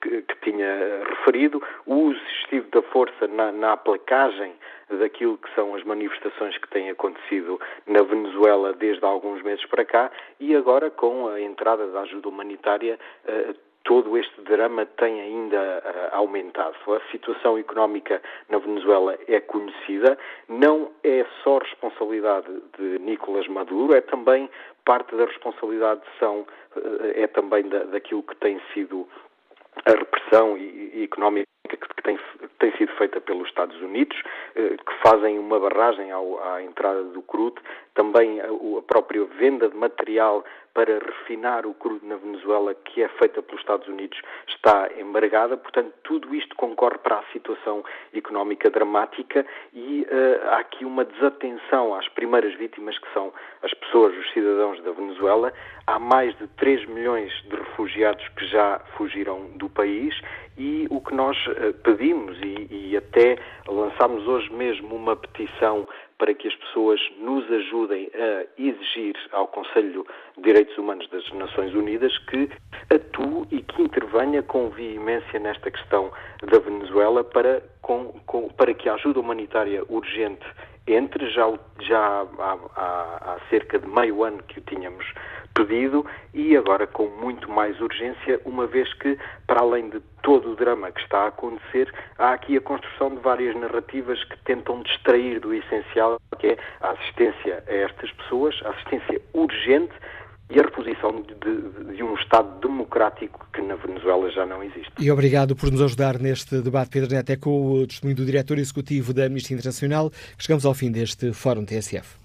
que, que, tinha referido, o uso excessivo da força na, na aplacagem daquilo que são as manifestações que têm acontecido na Venezuela desde há alguns meses para cá e agora com a entrada da ajuda humanitária todo este drama tem ainda uh, aumentado. A situação económica na Venezuela é conhecida, não é só responsabilidade de Nicolás Maduro, é também parte da responsabilidade são, uh, é também da, daquilo que tem sido a repressão e, e económica que tem, tem, sido feita pelos Estados Unidos, uh, que fazem uma barragem ao, à entrada do crude, também a, a própria venda de material para refinar o crudo na Venezuela, que é feita pelos Estados Unidos, está embargada. Portanto, tudo isto concorre para a situação económica dramática e uh, há aqui uma desatenção às primeiras vítimas, que são as pessoas, os cidadãos da Venezuela. Há mais de 3 milhões de refugiados que já fugiram do país e o que nós pedimos e, e até lançámos hoje mesmo uma petição para que as pessoas nos ajudem a exigir ao Conselho de Direitos Humanos das Nações Unidas que atue e que intervenha com veemência nesta questão da Venezuela para, com, com, para que a ajuda humanitária urgente entre, já, já há, há, há cerca de meio ano que o tínhamos pedido e agora com muito mais urgência, uma vez que, para além de todo o drama que está a acontecer, há aqui a construção de várias narrativas que tentam distrair do essencial, que é a assistência a estas pessoas, a assistência urgente e a reposição de, de, de, um Estado democrático que na Venezuela já não existe. E obrigado por nos ajudar neste debate, Pedro Neto. É com o testemunho do diretor executivo da Amnistia Internacional que chegamos ao fim deste Fórum TSF.